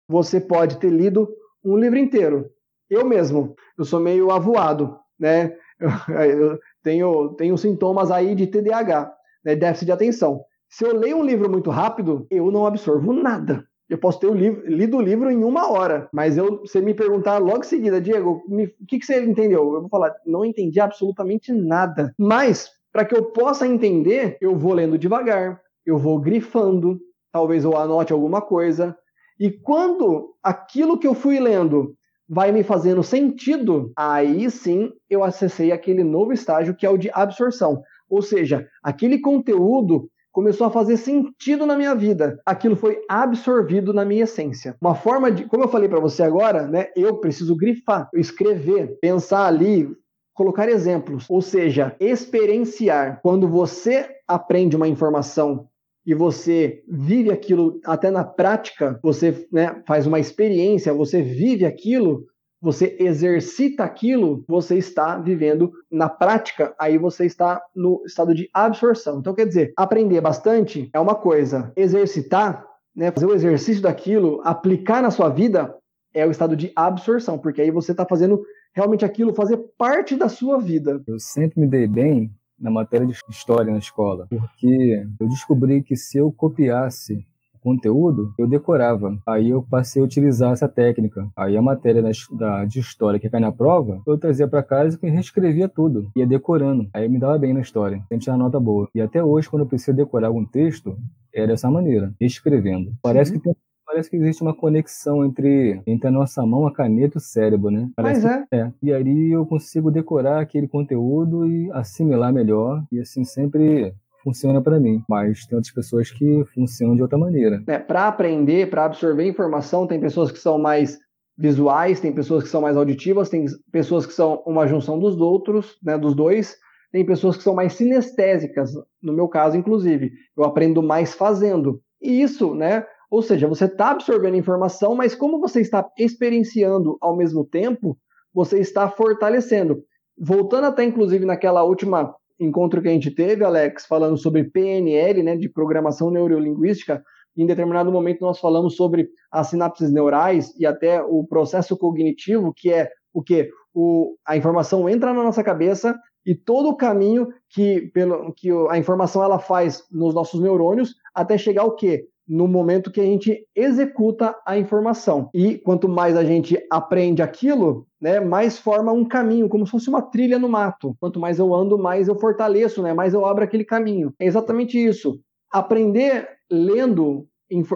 Você pode ter lido um livro inteiro. Eu mesmo, eu sou meio avoado, né? Eu, (laughs) tenho, tenho sintomas aí de TDAH, né? déficit de atenção. Se eu leio um livro muito rápido, eu não absorvo nada. Eu posso ter o livro, lido o livro em uma hora, mas eu, você me perguntar logo em seguida, Diego, o que, que você entendeu? Eu vou falar, não entendi absolutamente nada. Mas, para que eu possa entender, eu vou lendo devagar, eu vou grifando, talvez eu anote alguma coisa, e quando aquilo que eu fui lendo vai me fazendo sentido, aí sim eu acessei aquele novo estágio que é o de absorção. Ou seja, aquele conteúdo começou a fazer sentido na minha vida. Aquilo foi absorvido na minha essência. Uma forma de, como eu falei para você agora, né, eu preciso grifar, escrever, pensar ali, colocar exemplos, ou seja, experienciar. Quando você aprende uma informação e você vive aquilo até na prática, você né, faz uma experiência, você vive aquilo, você exercita aquilo, você está vivendo na prática, aí você está no estado de absorção. Então, quer dizer, aprender bastante é uma coisa, exercitar, né, fazer o exercício daquilo, aplicar na sua vida, é o estado de absorção, porque aí você está fazendo realmente aquilo fazer parte da sua vida. Eu sempre me dei bem na matéria de história na escola, porque eu descobri que se eu copiasse o conteúdo, eu decorava. Aí eu passei a utilizar essa técnica. Aí a matéria da, da de história que cai na prova, eu trazia para casa e reescrevia tudo, ia decorando. Aí me dava bem na história, sempre tinha nota boa. E até hoje, quando eu preciso decorar algum texto, é dessa maneira, escrevendo. Parece que tem parece que existe uma conexão entre, entre a nossa mão, a caneta e o cérebro, né? Parece Mas é. é. E aí eu consigo decorar aquele conteúdo e assimilar melhor. E assim sempre funciona para mim, mas tem outras pessoas que funcionam de outra maneira. É, para aprender, para absorver informação, tem pessoas que são mais visuais, tem pessoas que são mais auditivas, tem pessoas que são uma junção dos outros, né, dos dois, tem pessoas que são mais sinestésicas, no meu caso, inclusive. Eu aprendo mais fazendo. E isso, né? Ou seja, você está absorvendo informação, mas como você está experienciando ao mesmo tempo, você está fortalecendo. Voltando até, inclusive, naquela última encontro que a gente teve, Alex, falando sobre PNL, né, de programação neurolinguística, em determinado momento nós falamos sobre as sinapses neurais e até o processo cognitivo, que é o que o, a informação entra na nossa cabeça e todo o caminho que, pelo, que a informação ela faz nos nossos neurônios até chegar ao quê? No momento que a gente executa a informação. E quanto mais a gente aprende aquilo, né, mais forma um caminho, como se fosse uma trilha no mato. Quanto mais eu ando, mais eu fortaleço, né, mais eu abro aquele caminho. É exatamente isso. Aprender lendo,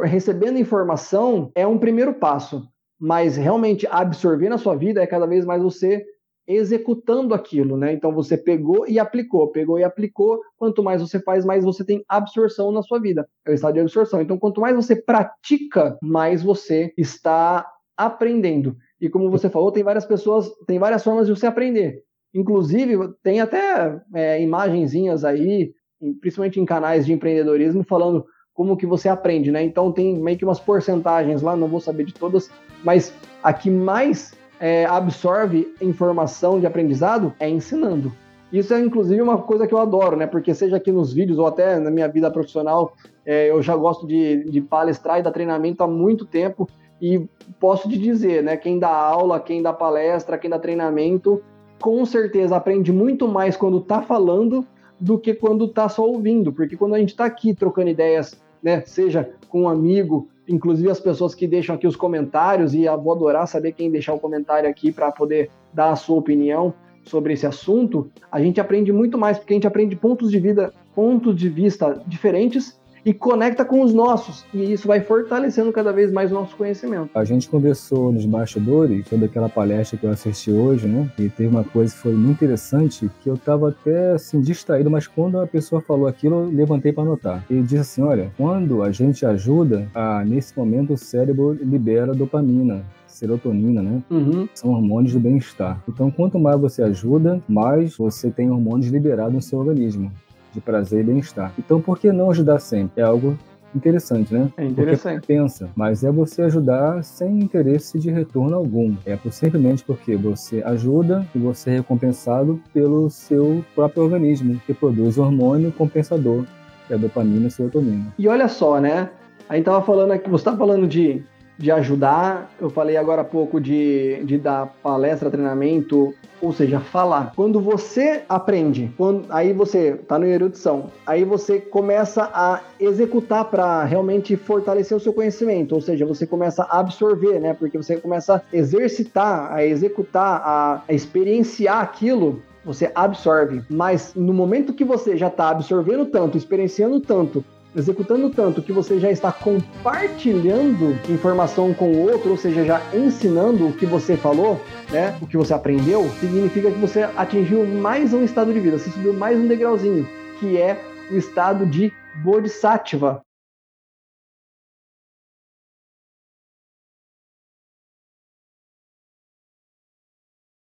recebendo informação é um primeiro passo, mas realmente absorver na sua vida é cada vez mais você executando aquilo, né? Então você pegou e aplicou, pegou e aplicou. Quanto mais você faz, mais você tem absorção na sua vida. É o estado de absorção. Então, quanto mais você pratica, mais você está aprendendo. E como você falou, tem várias pessoas, tem várias formas de você aprender. Inclusive, tem até é, imagenzinhas aí, principalmente em canais de empreendedorismo, falando como que você aprende, né? Então tem meio que umas porcentagens lá, não vou saber de todas, mas a que mais é, absorve informação de aprendizado é ensinando. Isso é inclusive uma coisa que eu adoro, né? Porque seja aqui nos vídeos ou até na minha vida profissional, é, eu já gosto de, de palestrar e dar treinamento há muito tempo e posso te dizer, né? Quem dá aula, quem dá palestra, quem dá treinamento, com certeza aprende muito mais quando está falando do que quando está só ouvindo, porque quando a gente está aqui trocando ideias, né? Seja com um amigo, inclusive as pessoas que deixam aqui os comentários, e eu vou adorar saber quem deixar o comentário aqui para poder dar a sua opinião sobre esse assunto, a gente aprende muito mais, porque a gente aprende pontos de vida, pontos de vista diferentes e conecta com os nossos. E isso vai fortalecendo cada vez mais o nosso conhecimento. A gente conversou nos bastidores sobre aquela palestra que eu assisti hoje, né? E teve uma coisa que foi muito interessante, que eu estava até assim distraído, mas quando a pessoa falou aquilo, eu levantei para anotar. Ele disse assim: olha, quando a gente ajuda, a, nesse momento o cérebro libera dopamina serotonina, né? Uhum. São hormônios do bem-estar. Então, quanto mais você ajuda, mais você tem hormônios liberados no seu organismo de prazer e bem-estar. Então, por que não ajudar sempre? É algo interessante, né? É interessante. Porque pensa, mas é você ajudar sem interesse de retorno algum. É simplesmente porque você ajuda e você é recompensado pelo seu próprio organismo, que produz hormônio compensador, que é a dopamina e a serotonina. E olha só, né? A gente tava falando aqui, você tá falando de de ajudar. Eu falei agora há pouco de, de dar palestra, treinamento, ou seja, falar. Quando você aprende, quando, aí você está no erudição, aí você começa a executar para realmente fortalecer o seu conhecimento, ou seja, você começa a absorver, né? Porque você começa a exercitar, a executar, a, a experienciar aquilo você absorve. Mas no momento que você já está absorvendo tanto, experienciando tanto, executando tanto que você já está compartilhando informação com o outro, ou seja, já ensinando o que você falou, né, o que você aprendeu, significa que você atingiu mais um estado de vida, você subiu mais um degrauzinho, que é o estado de Bodhisattva.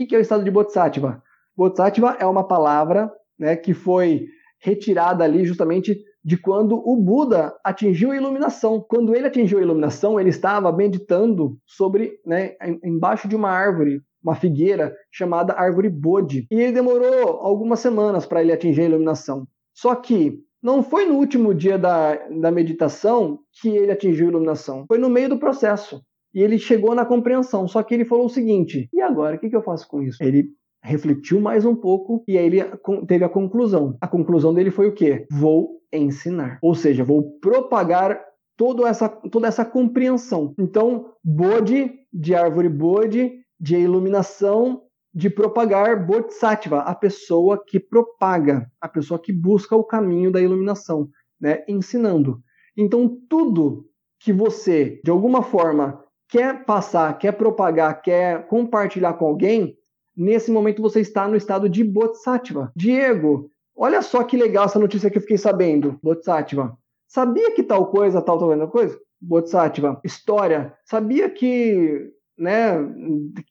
O que é o estado de Bodhisattva? Bodhisattva é uma palavra né, que foi retirada ali justamente de quando o Buda atingiu a iluminação. Quando ele atingiu a iluminação, ele estava meditando sobre, né, embaixo de uma árvore, uma figueira chamada árvore Bodhi. E ele demorou algumas semanas para ele atingir a iluminação. Só que não foi no último dia da, da meditação que ele atingiu a iluminação, foi no meio do processo. E ele chegou na compreensão. Só que ele falou o seguinte: e agora? O que, que eu faço com isso? Ele refletiu mais um pouco e aí ele teve a conclusão. A conclusão dele foi o quê? Vou ensinar. Ou seja, vou propagar toda essa, toda essa compreensão. Então, Bodhi, de árvore Bodhi, de iluminação, de propagar Bodhisattva, a pessoa que propaga, a pessoa que busca o caminho da iluminação, né? ensinando. Então, tudo que você, de alguma forma, quer passar, quer propagar, quer compartilhar com alguém, nesse momento você está no estado de Bodhisattva. Diego, Olha só que legal essa notícia que eu fiquei sabendo, Bodhisattva. Sabia que tal coisa, tal, tal, coisa? Bodhisattva. História. Sabia que né,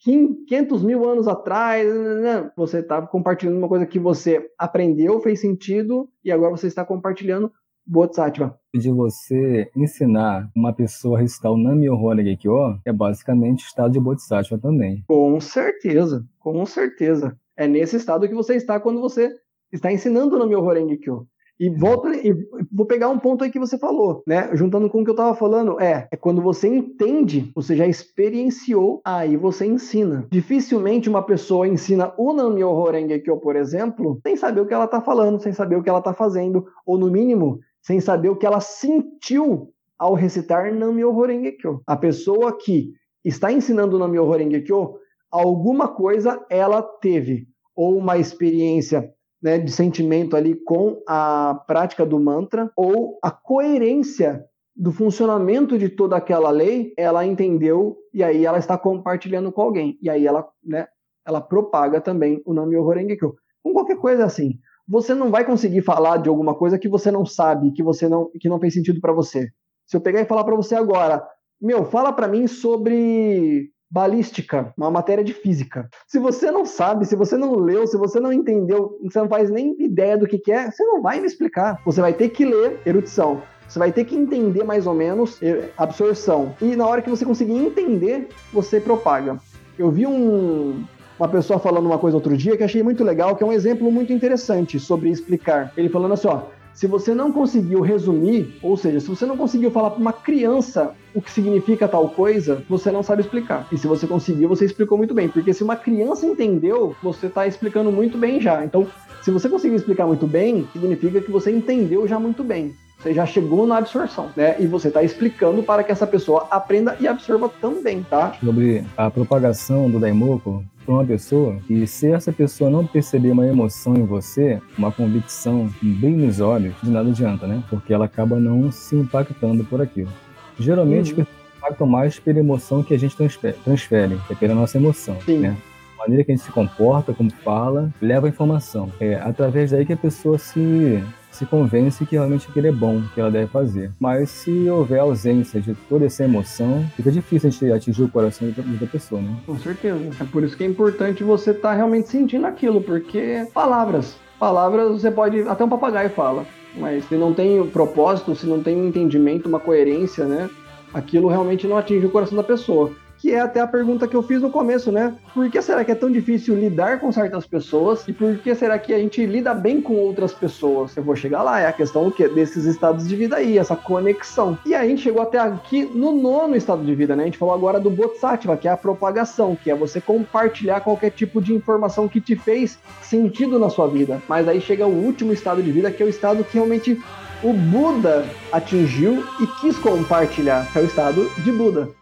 500 mil anos atrás, né, você está compartilhando uma coisa que você aprendeu, fez sentido, e agora você está compartilhando Bodhisattva. De você ensinar uma pessoa a recitar o Nam-myoho Renge-kyo é basicamente estado de Bodhisattva também. Com certeza, com certeza. É nesse estado que você está quando você está ensinando o Nam-myoho Renge-kyo. E volto e vou pegar um ponto aí que você falou, né? Juntando com o que eu estava falando, é, é quando você entende, você já experienciou, aí você ensina. Dificilmente uma pessoa ensina o Nam-myoho Renge-kyo, por exemplo, sem saber o que ela está falando, sem saber o que ela está fazendo, ou no mínimo, sem saber o que ela sentiu ao recitar Nam-myoho Renge-kyo. A pessoa que está ensinando o Nam-myoho Renge-kyo, alguma coisa ela teve, ou uma experiência né, de sentimento ali com a prática do mantra, ou a coerência do funcionamento de toda aquela lei, ela entendeu e aí ela está compartilhando com alguém. E aí ela, né, ela propaga também o Nam-myoho Renge-kyo. Com qualquer coisa assim, você não vai conseguir falar de alguma coisa que você não sabe, que você não que não fez sentido para você. Se eu pegar e falar para você agora, meu, fala para mim sobre balística, uma matéria de física. Se você não sabe, se você não leu, se você não entendeu, você não faz nem ideia do que, que é, você não vai me explicar. Você vai ter que ler erudição. Você vai ter que entender mais ou menos absorção. E na hora que você conseguir entender, você propaga. Eu vi um, uma pessoa falando uma coisa outro dia que achei muito legal, que é um exemplo muito interessante sobre explicar. Ele falando assim, ó, se você não conseguiu resumir, ou seja, se você não conseguiu falar para uma criança o que significa tal coisa, você não sabe explicar. E se você conseguiu, você explicou muito bem, porque se uma criança entendeu, você está explicando muito bem já. Então, se você conseguiu explicar muito bem, significa que você entendeu já muito bem. Você já chegou na absorção, né? E você está explicando para que essa pessoa aprenda e absorva também, tá? Sobre a propagação do Daimoku, para uma pessoa e se essa pessoa não perceber uma emoção em você, uma convicção, um brilho nos olhos, de nada adianta, né? Porque ela acaba não se impactando por aquilo. Geralmente, uhum. impactam mais pela emoção que a gente transfere, é pela nossa emoção, Sim. né? A maneira que a gente se comporta, como fala, leva a informação. É através daí que a pessoa se se convence que realmente aquilo é bom, que ela deve fazer. Mas se houver ausência de toda essa emoção, fica difícil a gente atingir o coração da pessoa, né? Com certeza. É por isso que é importante você estar tá realmente sentindo aquilo, porque palavras, palavras você pode, até um papagaio fala, mas se não tem propósito, se não tem um entendimento, uma coerência, né? Aquilo realmente não atinge o coração da pessoa que é até a pergunta que eu fiz no começo, né? Por que será que é tão difícil lidar com certas pessoas e por que será que a gente lida bem com outras pessoas? Eu vou chegar lá, é a questão quê? Desses estados de vida aí, essa conexão. E aí a gente chegou até aqui no nono estado de vida, né? A gente falou agora do Bodhisattva, que é a propagação, que é você compartilhar qualquer tipo de informação que te fez sentido na sua vida. Mas aí chega o último estado de vida, que é o estado que realmente o Buda atingiu e quis compartilhar, que é o estado de Buda.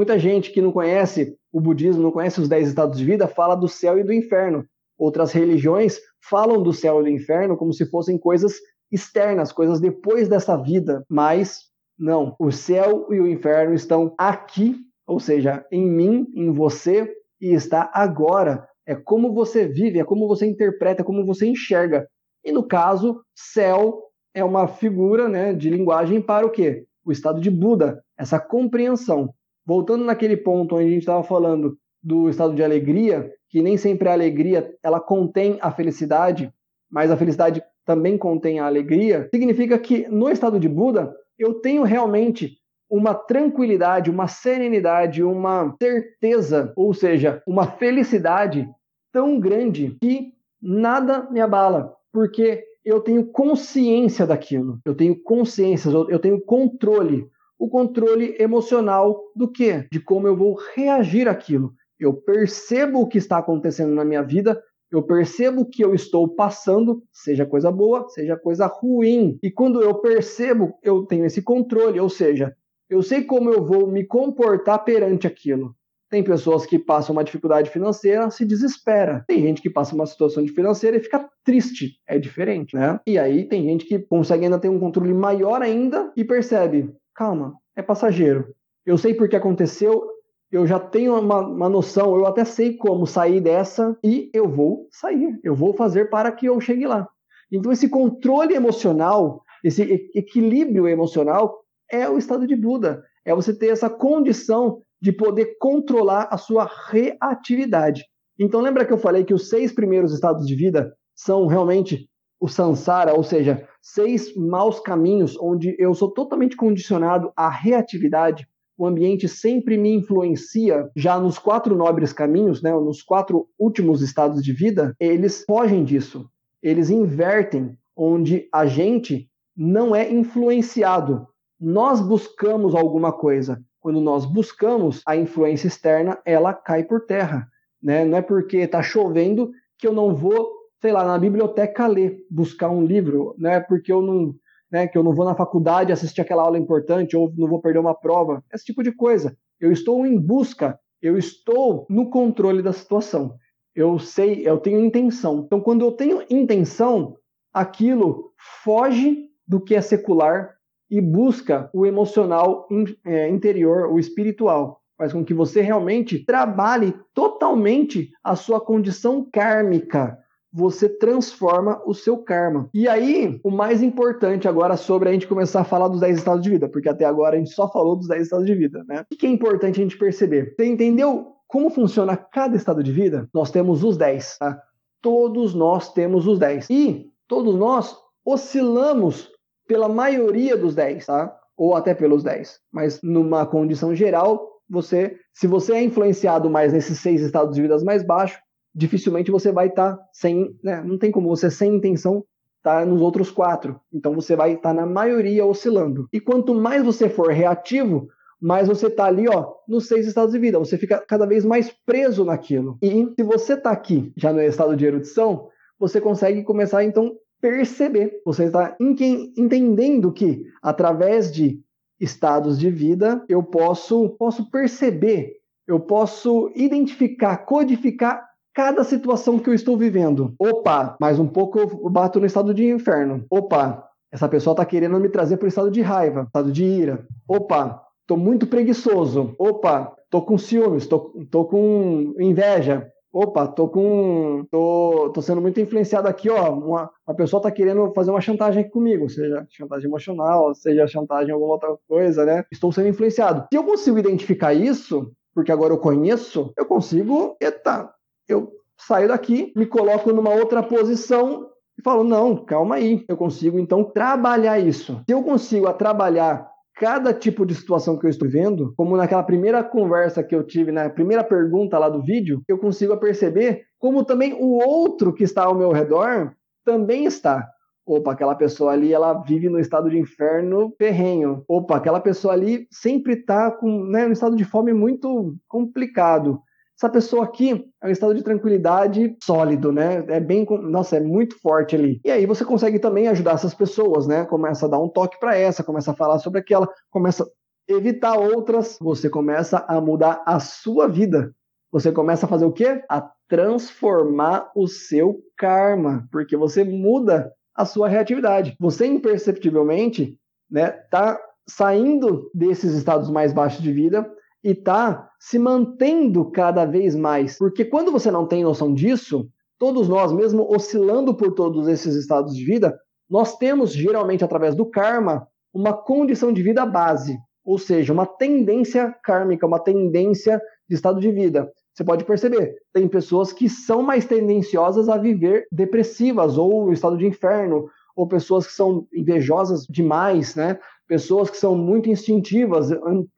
Muita gente que não conhece o budismo, não conhece os dez estados de vida, fala do céu e do inferno. Outras religiões falam do céu e do inferno como se fossem coisas externas, coisas depois dessa vida, mas não. O céu e o inferno estão aqui, ou seja, em mim, em você, e está agora. É como você vive, é como você interpreta, é como você enxerga. E no caso, céu é uma figura né, de linguagem para o quê? O estado de Buda, essa compreensão voltando naquele ponto onde a gente estava falando do estado de alegria, que nem sempre a alegria ela contém a felicidade, mas a felicidade também contém a alegria, significa que no estado de Buda eu tenho realmente uma tranquilidade, uma serenidade, uma certeza, ou seja, uma felicidade tão grande que nada me abala, porque eu tenho consciência daquilo, eu tenho consciência, eu tenho controle o controle emocional do que? De como eu vou reagir àquilo. Eu percebo o que está acontecendo na minha vida, eu percebo que eu estou passando, seja coisa boa, seja coisa ruim. E quando eu percebo, eu tenho esse controle, ou seja, eu sei como eu vou me comportar perante aquilo. Tem pessoas que passam uma dificuldade financeira, se desespera. Tem gente que passa uma situação financeira e fica triste. É diferente, né? E aí tem gente que consegue ainda ter um controle maior ainda e percebe, calma, é passageiro. Eu sei porque aconteceu, eu já tenho uma, uma, noção, eu até sei como sair dessa e eu vou sair, eu vou fazer para que eu chegue lá. Então, esse controle emocional, esse equilíbrio emocional, é o estado de Buda. É você ter essa condição de poder controlar a sua reatividade. Então, lembra que eu falei que os seis primeiros estados de vida são realmente o samsara, ou seja, seis maus caminhos onde eu sou totalmente condicionado à reatividade. O ambiente sempre me influencia. Já nos quatro nobres caminhos, né, nos quatro últimos estados de vida, eles fogem disso. Eles invertem, onde a gente não é influenciado. Nós buscamos alguma coisa. Quando nós buscamos a influência externa, ela cai por terra. Né? Não é porque está chovendo que eu não vou sei lá, na biblioteca ler, buscar um livro, né? Porque eu não, né, que eu não vou na faculdade assistir aquela aula importante ou não vou perder uma prova, esse tipo de coisa. Eu estou em busca, eu estou no controle da situação. Eu sei, eu tenho intenção. Então, quando eu tenho intenção, aquilo foge do que é secular e busca o emocional é, interior, o espiritual. Faz com que você realmente trabalhe totalmente a sua condição kármica, você transforma o seu karma. E aí, o mais importante agora sobre a gente começar a falar dos 10 estados de vida, porque até agora a gente só falou dos 10 estados de vida, né? O que é importante a gente perceber? Você entendeu como funciona cada estado de vida? Nós temos os 10, tá? Todos nós temos os 10. E todos nós oscilamos pela maioria dos 10, tá? Ou até pelos 10. Mas numa condição geral, você, se você é influenciado mais nesses seis estados de vida mais baixos, dificilmente você vai estar tá sem, né, não tem como você sem intenção estar tá nos outros quatro. Então você vai estar tá na maioria oscilando. E quanto mais você for reativo, mais você está ali, ó, nos seis estados de vida. Você fica cada vez mais preso naquilo. E se você está aqui, já no estado de erudição, você consegue começar então perceber. Você está entendendo que através de estados de vida eu posso posso perceber, eu posso identificar, codificar cada situação que eu estou vivendo. Opa, mais um pouco eu bato no estado de inferno. Opa, essa pessoa está querendo me trazer para o estado de raiva, estado de ira. Opa, tô muito preguiçoso. Opa, tô com ciúmes, tô com inveja. Opa, tô com. tô, tô sendo muito influenciado aqui, ó. Uma, uma pessoa tá querendo fazer uma chantagem comigo, seja chantagem emocional, seja chantagem em alguma outra coisa, né? Estou sendo influenciado. Se eu consigo identificar isso, porque agora eu conheço, eu consigo. Eita, eu saio daqui, me coloco numa outra posição e falo: não, calma aí, eu consigo então trabalhar isso. Se eu consigo trabalhar cada tipo de situação que eu estou vendo, como naquela primeira conversa que eu tive, na primeira pergunta lá do vídeo, eu consigo perceber como também o outro que está ao meu redor também está. Opa, aquela pessoa ali, ela vive no estado de inferno ferrenho. Opa, aquela pessoa ali sempre está com né, um estado de fome muito complicado essa pessoa aqui é um estado de tranquilidade sólido, né? É bem, nossa, é muito forte ali. E aí você consegue também ajudar essas pessoas, né? Começa a dar um toque para essa, começa a falar sobre aquela, começa a evitar outras, você começa a mudar a sua vida. Você começa a fazer o quê? A transformar o seu karma, porque você muda a sua reatividade. Você imperceptivelmente, né, tá saindo desses estados mais baixos de vida e tá se mantendo cada vez mais. Porque quando você não tem noção disso, todos nós, mesmo oscilando por todos esses estados de vida, nós temos geralmente através do karma uma condição de vida base, ou seja, uma tendência kármica, uma tendência de estado de vida. Você pode perceber, tem pessoas que são mais tendenciosas a viver depressivas ou estado de inferno, ou pessoas que são invejosas demais, né? pessoas que são muito instintivas,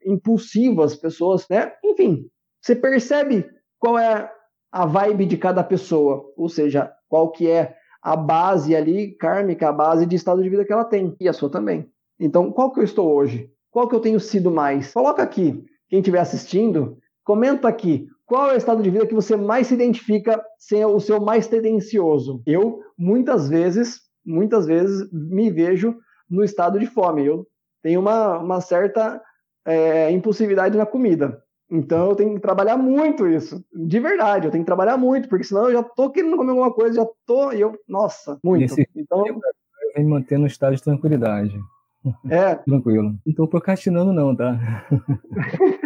impulsivas, pessoas, né? Enfim, você percebe qual é a vibe de cada pessoa, ou seja, qual que é a base ali kármica, a base de estado de vida que ela tem, e a sua também. Então, qual que eu estou hoje? Qual que eu tenho sido mais? Coloca aqui, quem estiver assistindo, comenta aqui, qual é o estado de vida que você mais se identifica ser o seu mais tendencioso? Eu, muitas vezes, muitas vezes me vejo no estado de fome. Eu tem uma, uma certa é, impulsividade na comida. Então eu tenho que trabalhar muito isso. De verdade, eu tenho que trabalhar muito, porque senão eu já tô querendo comer alguma coisa, já tô. E eu, nossa, muito. Esse então. Eu venho mantendo um estado de tranquilidade. É. (laughs) Tranquilo. Não tô procrastinando, não, tá? (laughs)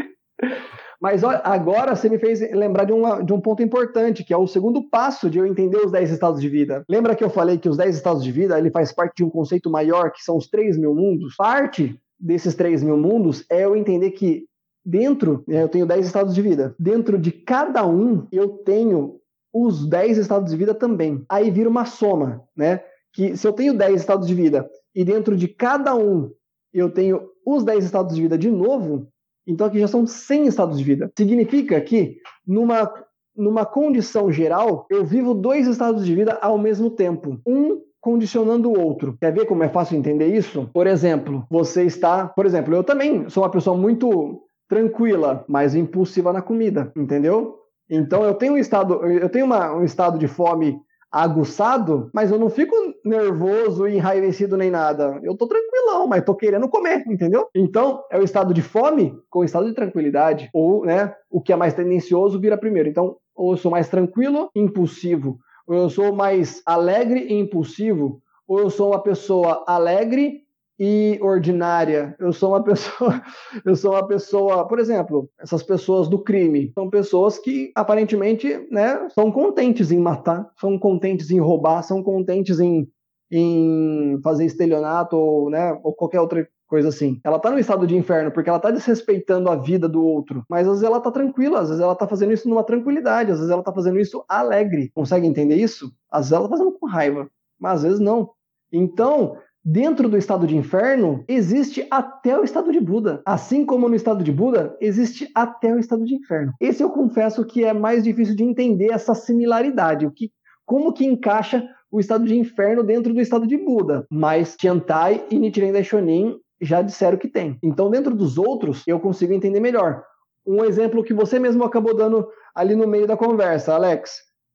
Mas olha, agora você me fez lembrar de, uma, de um ponto importante, que é o segundo passo de eu entender os 10 estados de vida. Lembra que eu falei que os 10 estados de vida ele faz parte de um conceito maior, que são os 3 mil mundos? Parte desses 3 mil mundos é eu entender que dentro, né, eu tenho 10 estados de vida. Dentro de cada um, eu tenho os 10 estados de vida também. Aí vira uma soma, né? Que se eu tenho 10 estados de vida e dentro de cada um eu tenho os 10 estados de vida de novo, então aqui já são 100 estados de vida. Significa que numa, numa condição geral, eu vivo dois estados de vida ao mesmo tempo. Um condicionando o outro. Quer ver como é fácil entender isso? Por exemplo, você está. Por exemplo, eu também sou uma pessoa muito tranquila, mas impulsiva na comida, entendeu? Então eu tenho um estado, eu tenho uma, um estado de fome aguçado, mas eu não fico nervoso e enraivecido nem nada. Eu tô tranquilão, mas tô querendo comer, entendeu? Então, é o estado de fome com o estado de tranquilidade, ou, né, o que é mais tendencioso vira primeiro. Então, ou eu sou mais tranquilo, impulsivo, ou eu sou mais alegre e impulsivo, ou eu sou uma pessoa alegre e ordinária. Eu sou uma (laughs) pessoa, eu sou uma pessoa, por exemplo, essas pessoas do crime são pessoas que aparentemente, né, são contentes em matar, são contentes em roubar, são contentes em, em fazer estelionato ou, né, ou qualquer outra coisa assim. Ela tá no estado de inferno porque ela tá desrespeitando a vida do outro, mas às vezes ela tá tranquila, às vezes ela tá fazendo isso numa tranquilidade, às vezes ela tá fazendo isso alegre. Consegue entender isso? Às vezes ela tá fazendo com raiva, mas às vezes não. Então, Dentro do estado de inferno, existe até o estado de Buda. Assim como no estado de Buda, existe até o estado de inferno. Esse eu confesso que é mais difícil de entender essa similaridade. O que, como que encaixa o estado de inferno dentro do estado de Buda? Mas Tiantai e Nichiren Daishonin já disseram que tem. Então, dentro dos outros, eu consigo entender melhor. Um exemplo que você mesmo acabou dando ali no meio da conversa, Alex,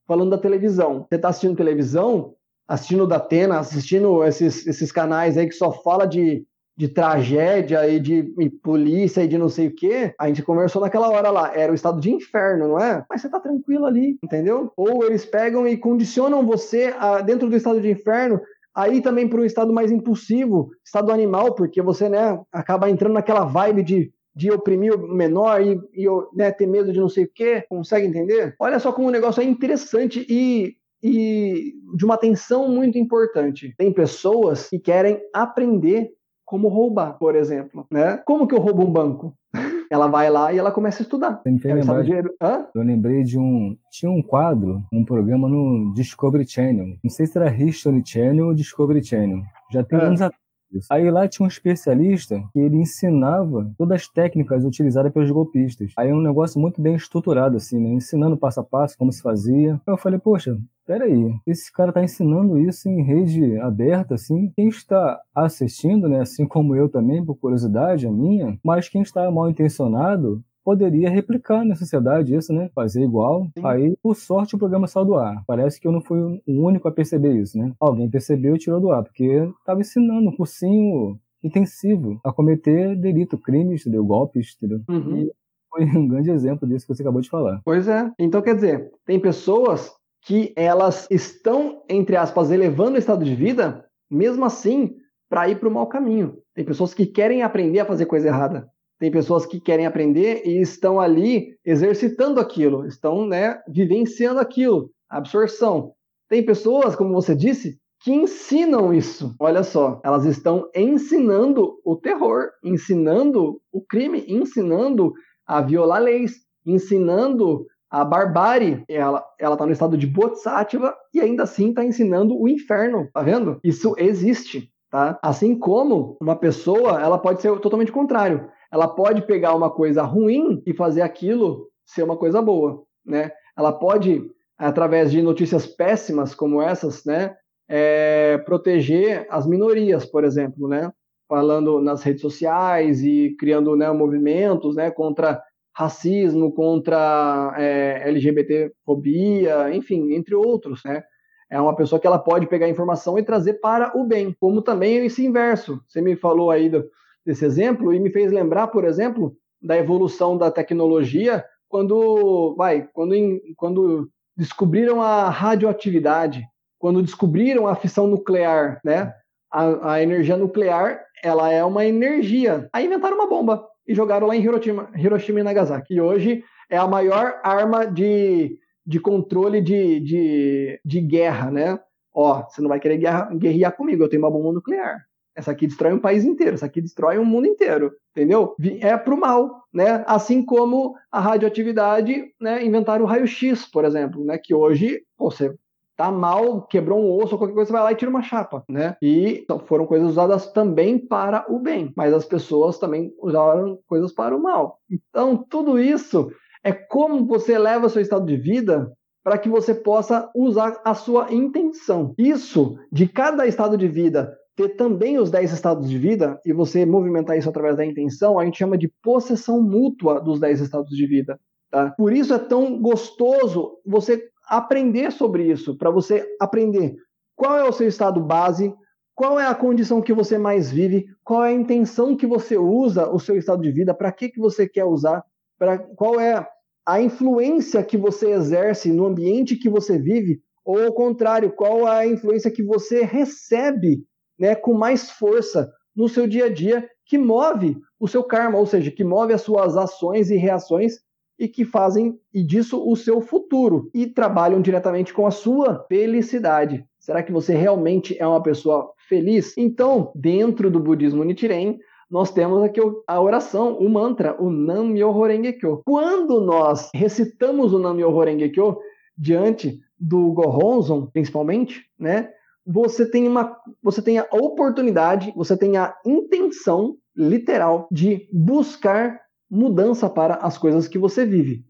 falando da televisão. Você está assistindo televisão, assistindo da Atena, assistindo esses, esses canais aí que só fala de, de tragédia e de e polícia e de não sei o quê, a gente conversou naquela hora lá, era o estado de inferno, não é? Mas você tá tranquilo ali, entendeu? Ou eles pegam e condicionam você a, dentro do estado de inferno aí também para um estado mais impulsivo, estado animal, porque você, né, acaba entrando naquela vibe de de oprimir o menor e, e né, ter medo de não sei o quê, consegue entender? Olha só como o negócio é interessante e e de uma atenção muito importante. Tem pessoas que querem aprender como roubar, por exemplo, né? Como que eu roubo um banco? (laughs) ela vai lá e ela começa a estudar. Fez lembrar de... Eu lembrei de um... Tinha um quadro, um programa no Discovery Channel. Não sei se era History Channel ou Discovery Channel. Já tem anos atrás Aí lá tinha um especialista que ele ensinava todas as técnicas utilizadas pelos golpistas. Aí é um negócio muito bem estruturado, assim, né? Ensinando passo a passo como se fazia. Eu falei, poxa, peraí, esse cara tá ensinando isso em rede aberta, assim. Quem está assistindo, né, assim como eu também, por curiosidade, a minha, mas quem está mal intencionado poderia replicar na sociedade isso, né? Fazer igual. Sim. Aí, por sorte, o programa saiu do ar. Parece que eu não fui o único a perceber isso, né? Alguém percebeu e tirou do ar, porque estava ensinando um cursinho intensivo a cometer delito, crimes, entendeu? golpes, entendeu? Uhum. E foi um grande exemplo disso que você acabou de falar. Pois é. Então, quer dizer, tem pessoas que elas estão, entre aspas, elevando o estado de vida, mesmo assim, para ir para o mau caminho. Tem pessoas que querem aprender a fazer coisa errada tem pessoas que querem aprender e estão ali exercitando aquilo, estão né, vivenciando aquilo, absorção. Tem pessoas, como você disse, que ensinam isso. Olha só, elas estão ensinando o terror, ensinando o crime, ensinando a violar leis, ensinando a barbárie. Ela ela está no estado de bodhisattva e ainda assim está ensinando o inferno. Tá vendo? Isso existe. Tá? Assim como uma pessoa, ela pode ser totalmente contrário ela pode pegar uma coisa ruim e fazer aquilo ser uma coisa boa, né? Ela pode, através de notícias péssimas como essas, né, é, proteger as minorias, por exemplo, né? Falando nas redes sociais e criando né, movimentos né, contra racismo, contra é, LGBTfobia, enfim, entre outros, né? É uma pessoa que ela pode pegar informação e trazer para o bem, como também esse inverso. Você me falou aí do, desse exemplo e me fez lembrar, por exemplo, da evolução da tecnologia quando, vai, quando, quando descobriram a radioatividade, quando descobriram a fissão nuclear, né? A, a, energia nuclear, ela é uma energia. Aí inventaram uma bomba. e jogaram lá em Hiroshima, Hiroshima e Nagasaki. E hoje é a maior arma de, de controle de, de, de guerra, né? Ó, você não vai querer guerra, guerrear comigo, eu tenho uma bomba nuclear. Essa aqui destrói um país inteiro, essa aqui destrói um mundo inteiro, entendeu? É pro mal, né? Assim como a radioatividade, né? Inventaram o raio-x, por exemplo, né? Que hoje, pô, você tá mal, quebrou um osso ou qualquer coisa, você vai lá e tira uma chapa, né? E foram coisas usadas também para o bem, mas as pessoas também usaram coisas para o mal. Então, tudo isso é como você leva seu estado de vida para que você possa usar a sua intenção. Isso, de cada estado de vida ter também os 10 estados de vida e você movimentar isso através da intenção, a gente chama de possessão mútua dos 10 estados de vida. Tá? Por isso é tão gostoso você aprender sobre isso, para você aprender qual é o seu estado base, qual é a condição que você mais vive, qual é a intenção que você usa o seu estado de vida, para que, que você quer usar, para qual é a influência que você exerce no ambiente que você vive, ou ao contrário, qual é a influência que você recebe né, com mais força no seu dia a dia, que move o seu karma, ou seja, que move as suas ações e reações e que fazem e disso o seu futuro e trabalham diretamente com a sua felicidade. Será que você realmente é uma pessoa feliz? Então, dentro do budismo Nichiren, nós temos aqui a oração, o mantra, o Nam-myoho Renge-kyo. Quando nós recitamos o Nam-myoho Renge-kyo diante do Gohonzon, principalmente, né? Você tem uma você tem a oportunidade, você tem a intenção literal de buscar mudança para as coisas que você vive.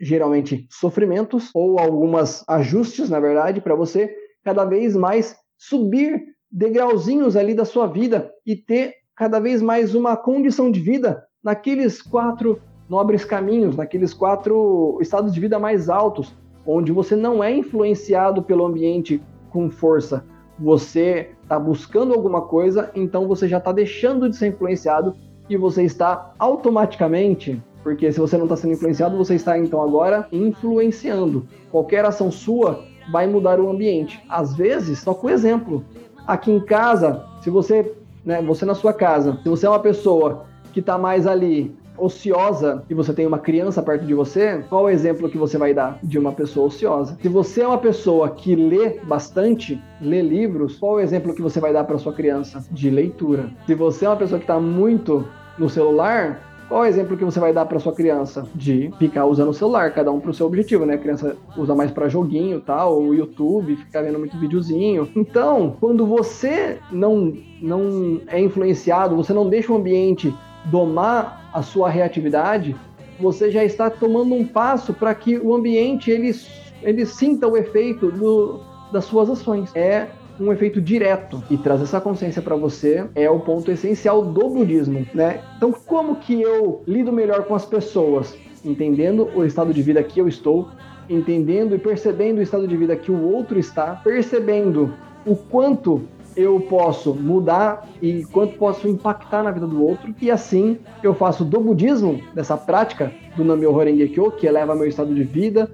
Geralmente sofrimentos ou algumas ajustes, na verdade, para você cada vez mais subir degrauzinhos ali da sua vida e ter cada vez mais uma condição de vida naqueles quatro nobres caminhos, naqueles quatro estados de vida mais altos, onde você não é influenciado pelo ambiente com força. Você está buscando alguma coisa, então você já está deixando de ser influenciado e você está automaticamente, porque se você não está sendo influenciado, você está então agora influenciando. Qualquer ação sua vai mudar o ambiente. Às vezes, só com exemplo. Aqui em casa, se você, né, você na sua casa, se você é uma pessoa que está mais ali ociosa e você tem uma criança perto de você, qual o exemplo que você vai dar de uma pessoa ociosa? Se você é uma pessoa que lê bastante, lê livros, qual o exemplo que você vai dar para sua criança? De leitura. Se você é uma pessoa que está muito no celular, qual o exemplo que você vai dar para sua criança? De ficar usando o celular, cada um para o seu objetivo, né? A criança usa mais para joguinho, tal, o YouTube, ficar vendo muito videozinho. Então, quando você não não é influenciado, você não deixa o ambiente domar a sua reatividade, você já está tomando um passo para que o ambiente ele, ele sinta o efeito do, das suas ações. É um efeito direto e trazer essa consciência para você é o ponto essencial do budismo, né? Então, como que eu lido melhor com as pessoas? Entendendo o estado de vida que eu estou, entendendo e percebendo o estado de vida que o outro está, percebendo o quanto eu posso mudar e quanto posso impactar na vida do outro. E assim eu faço do budismo, dessa prática do Namyo Horenge Kyo, que eleva meu estado de vida,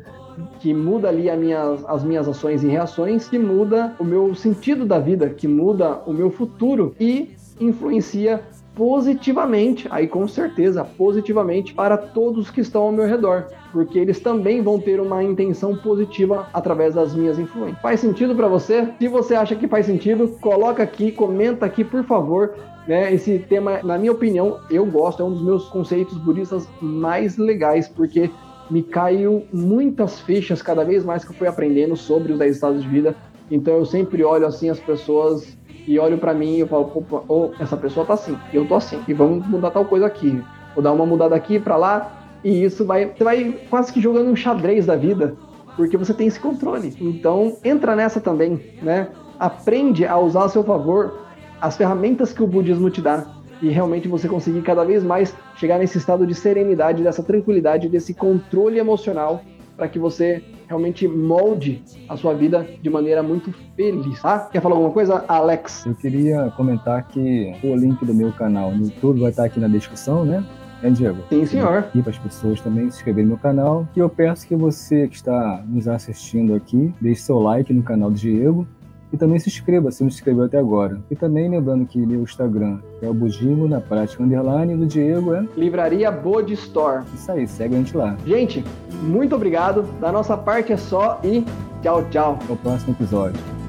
que muda ali minha, as minhas ações e reações, que muda o meu sentido da vida, que muda o meu futuro e influencia positivamente, aí com certeza, positivamente para todos que estão ao meu redor, porque eles também vão ter uma intenção positiva através das minhas influências. Faz sentido para você? Se você acha que faz sentido, coloca aqui, comenta aqui, por favor. Né, esse tema, na minha opinião, eu gosto, é um dos meus conceitos budistas mais legais, porque me caiu muitas fichas cada vez mais que eu fui aprendendo sobre os 10 estados de vida. Então eu sempre olho assim as pessoas e olho para mim e eu falo, oh, essa pessoa tá assim, eu tô assim, e vamos mudar tal coisa aqui. Vou dar uma mudada aqui para lá, e isso vai. Você vai quase que jogando um xadrez da vida, porque você tem esse controle. Então, entra nessa também, né? Aprende a usar a seu favor as ferramentas que o budismo te dá e realmente você conseguir cada vez mais chegar nesse estado de serenidade, dessa tranquilidade, desse controle emocional para que você realmente molde a sua vida de maneira muito feliz, tá? Quer falar alguma coisa, Alex? Eu queria comentar que o link do meu canal no YouTube vai estar aqui na descrição, né? É, Diego? Sim, senhor. E para as pessoas também se inscreverem no canal. E eu peço que você que está nos assistindo aqui, deixe seu like no canal do Diego E também se inscreva se não se inscreveu até agora. E também lembrando que meu Instagram é o Budismo na prática underline do Diego é Livraria Bod Store. Isso aí, segue a gente lá. Gente, muito obrigado. Da nossa parte é só e tchau, tchau. Até o próximo episódio.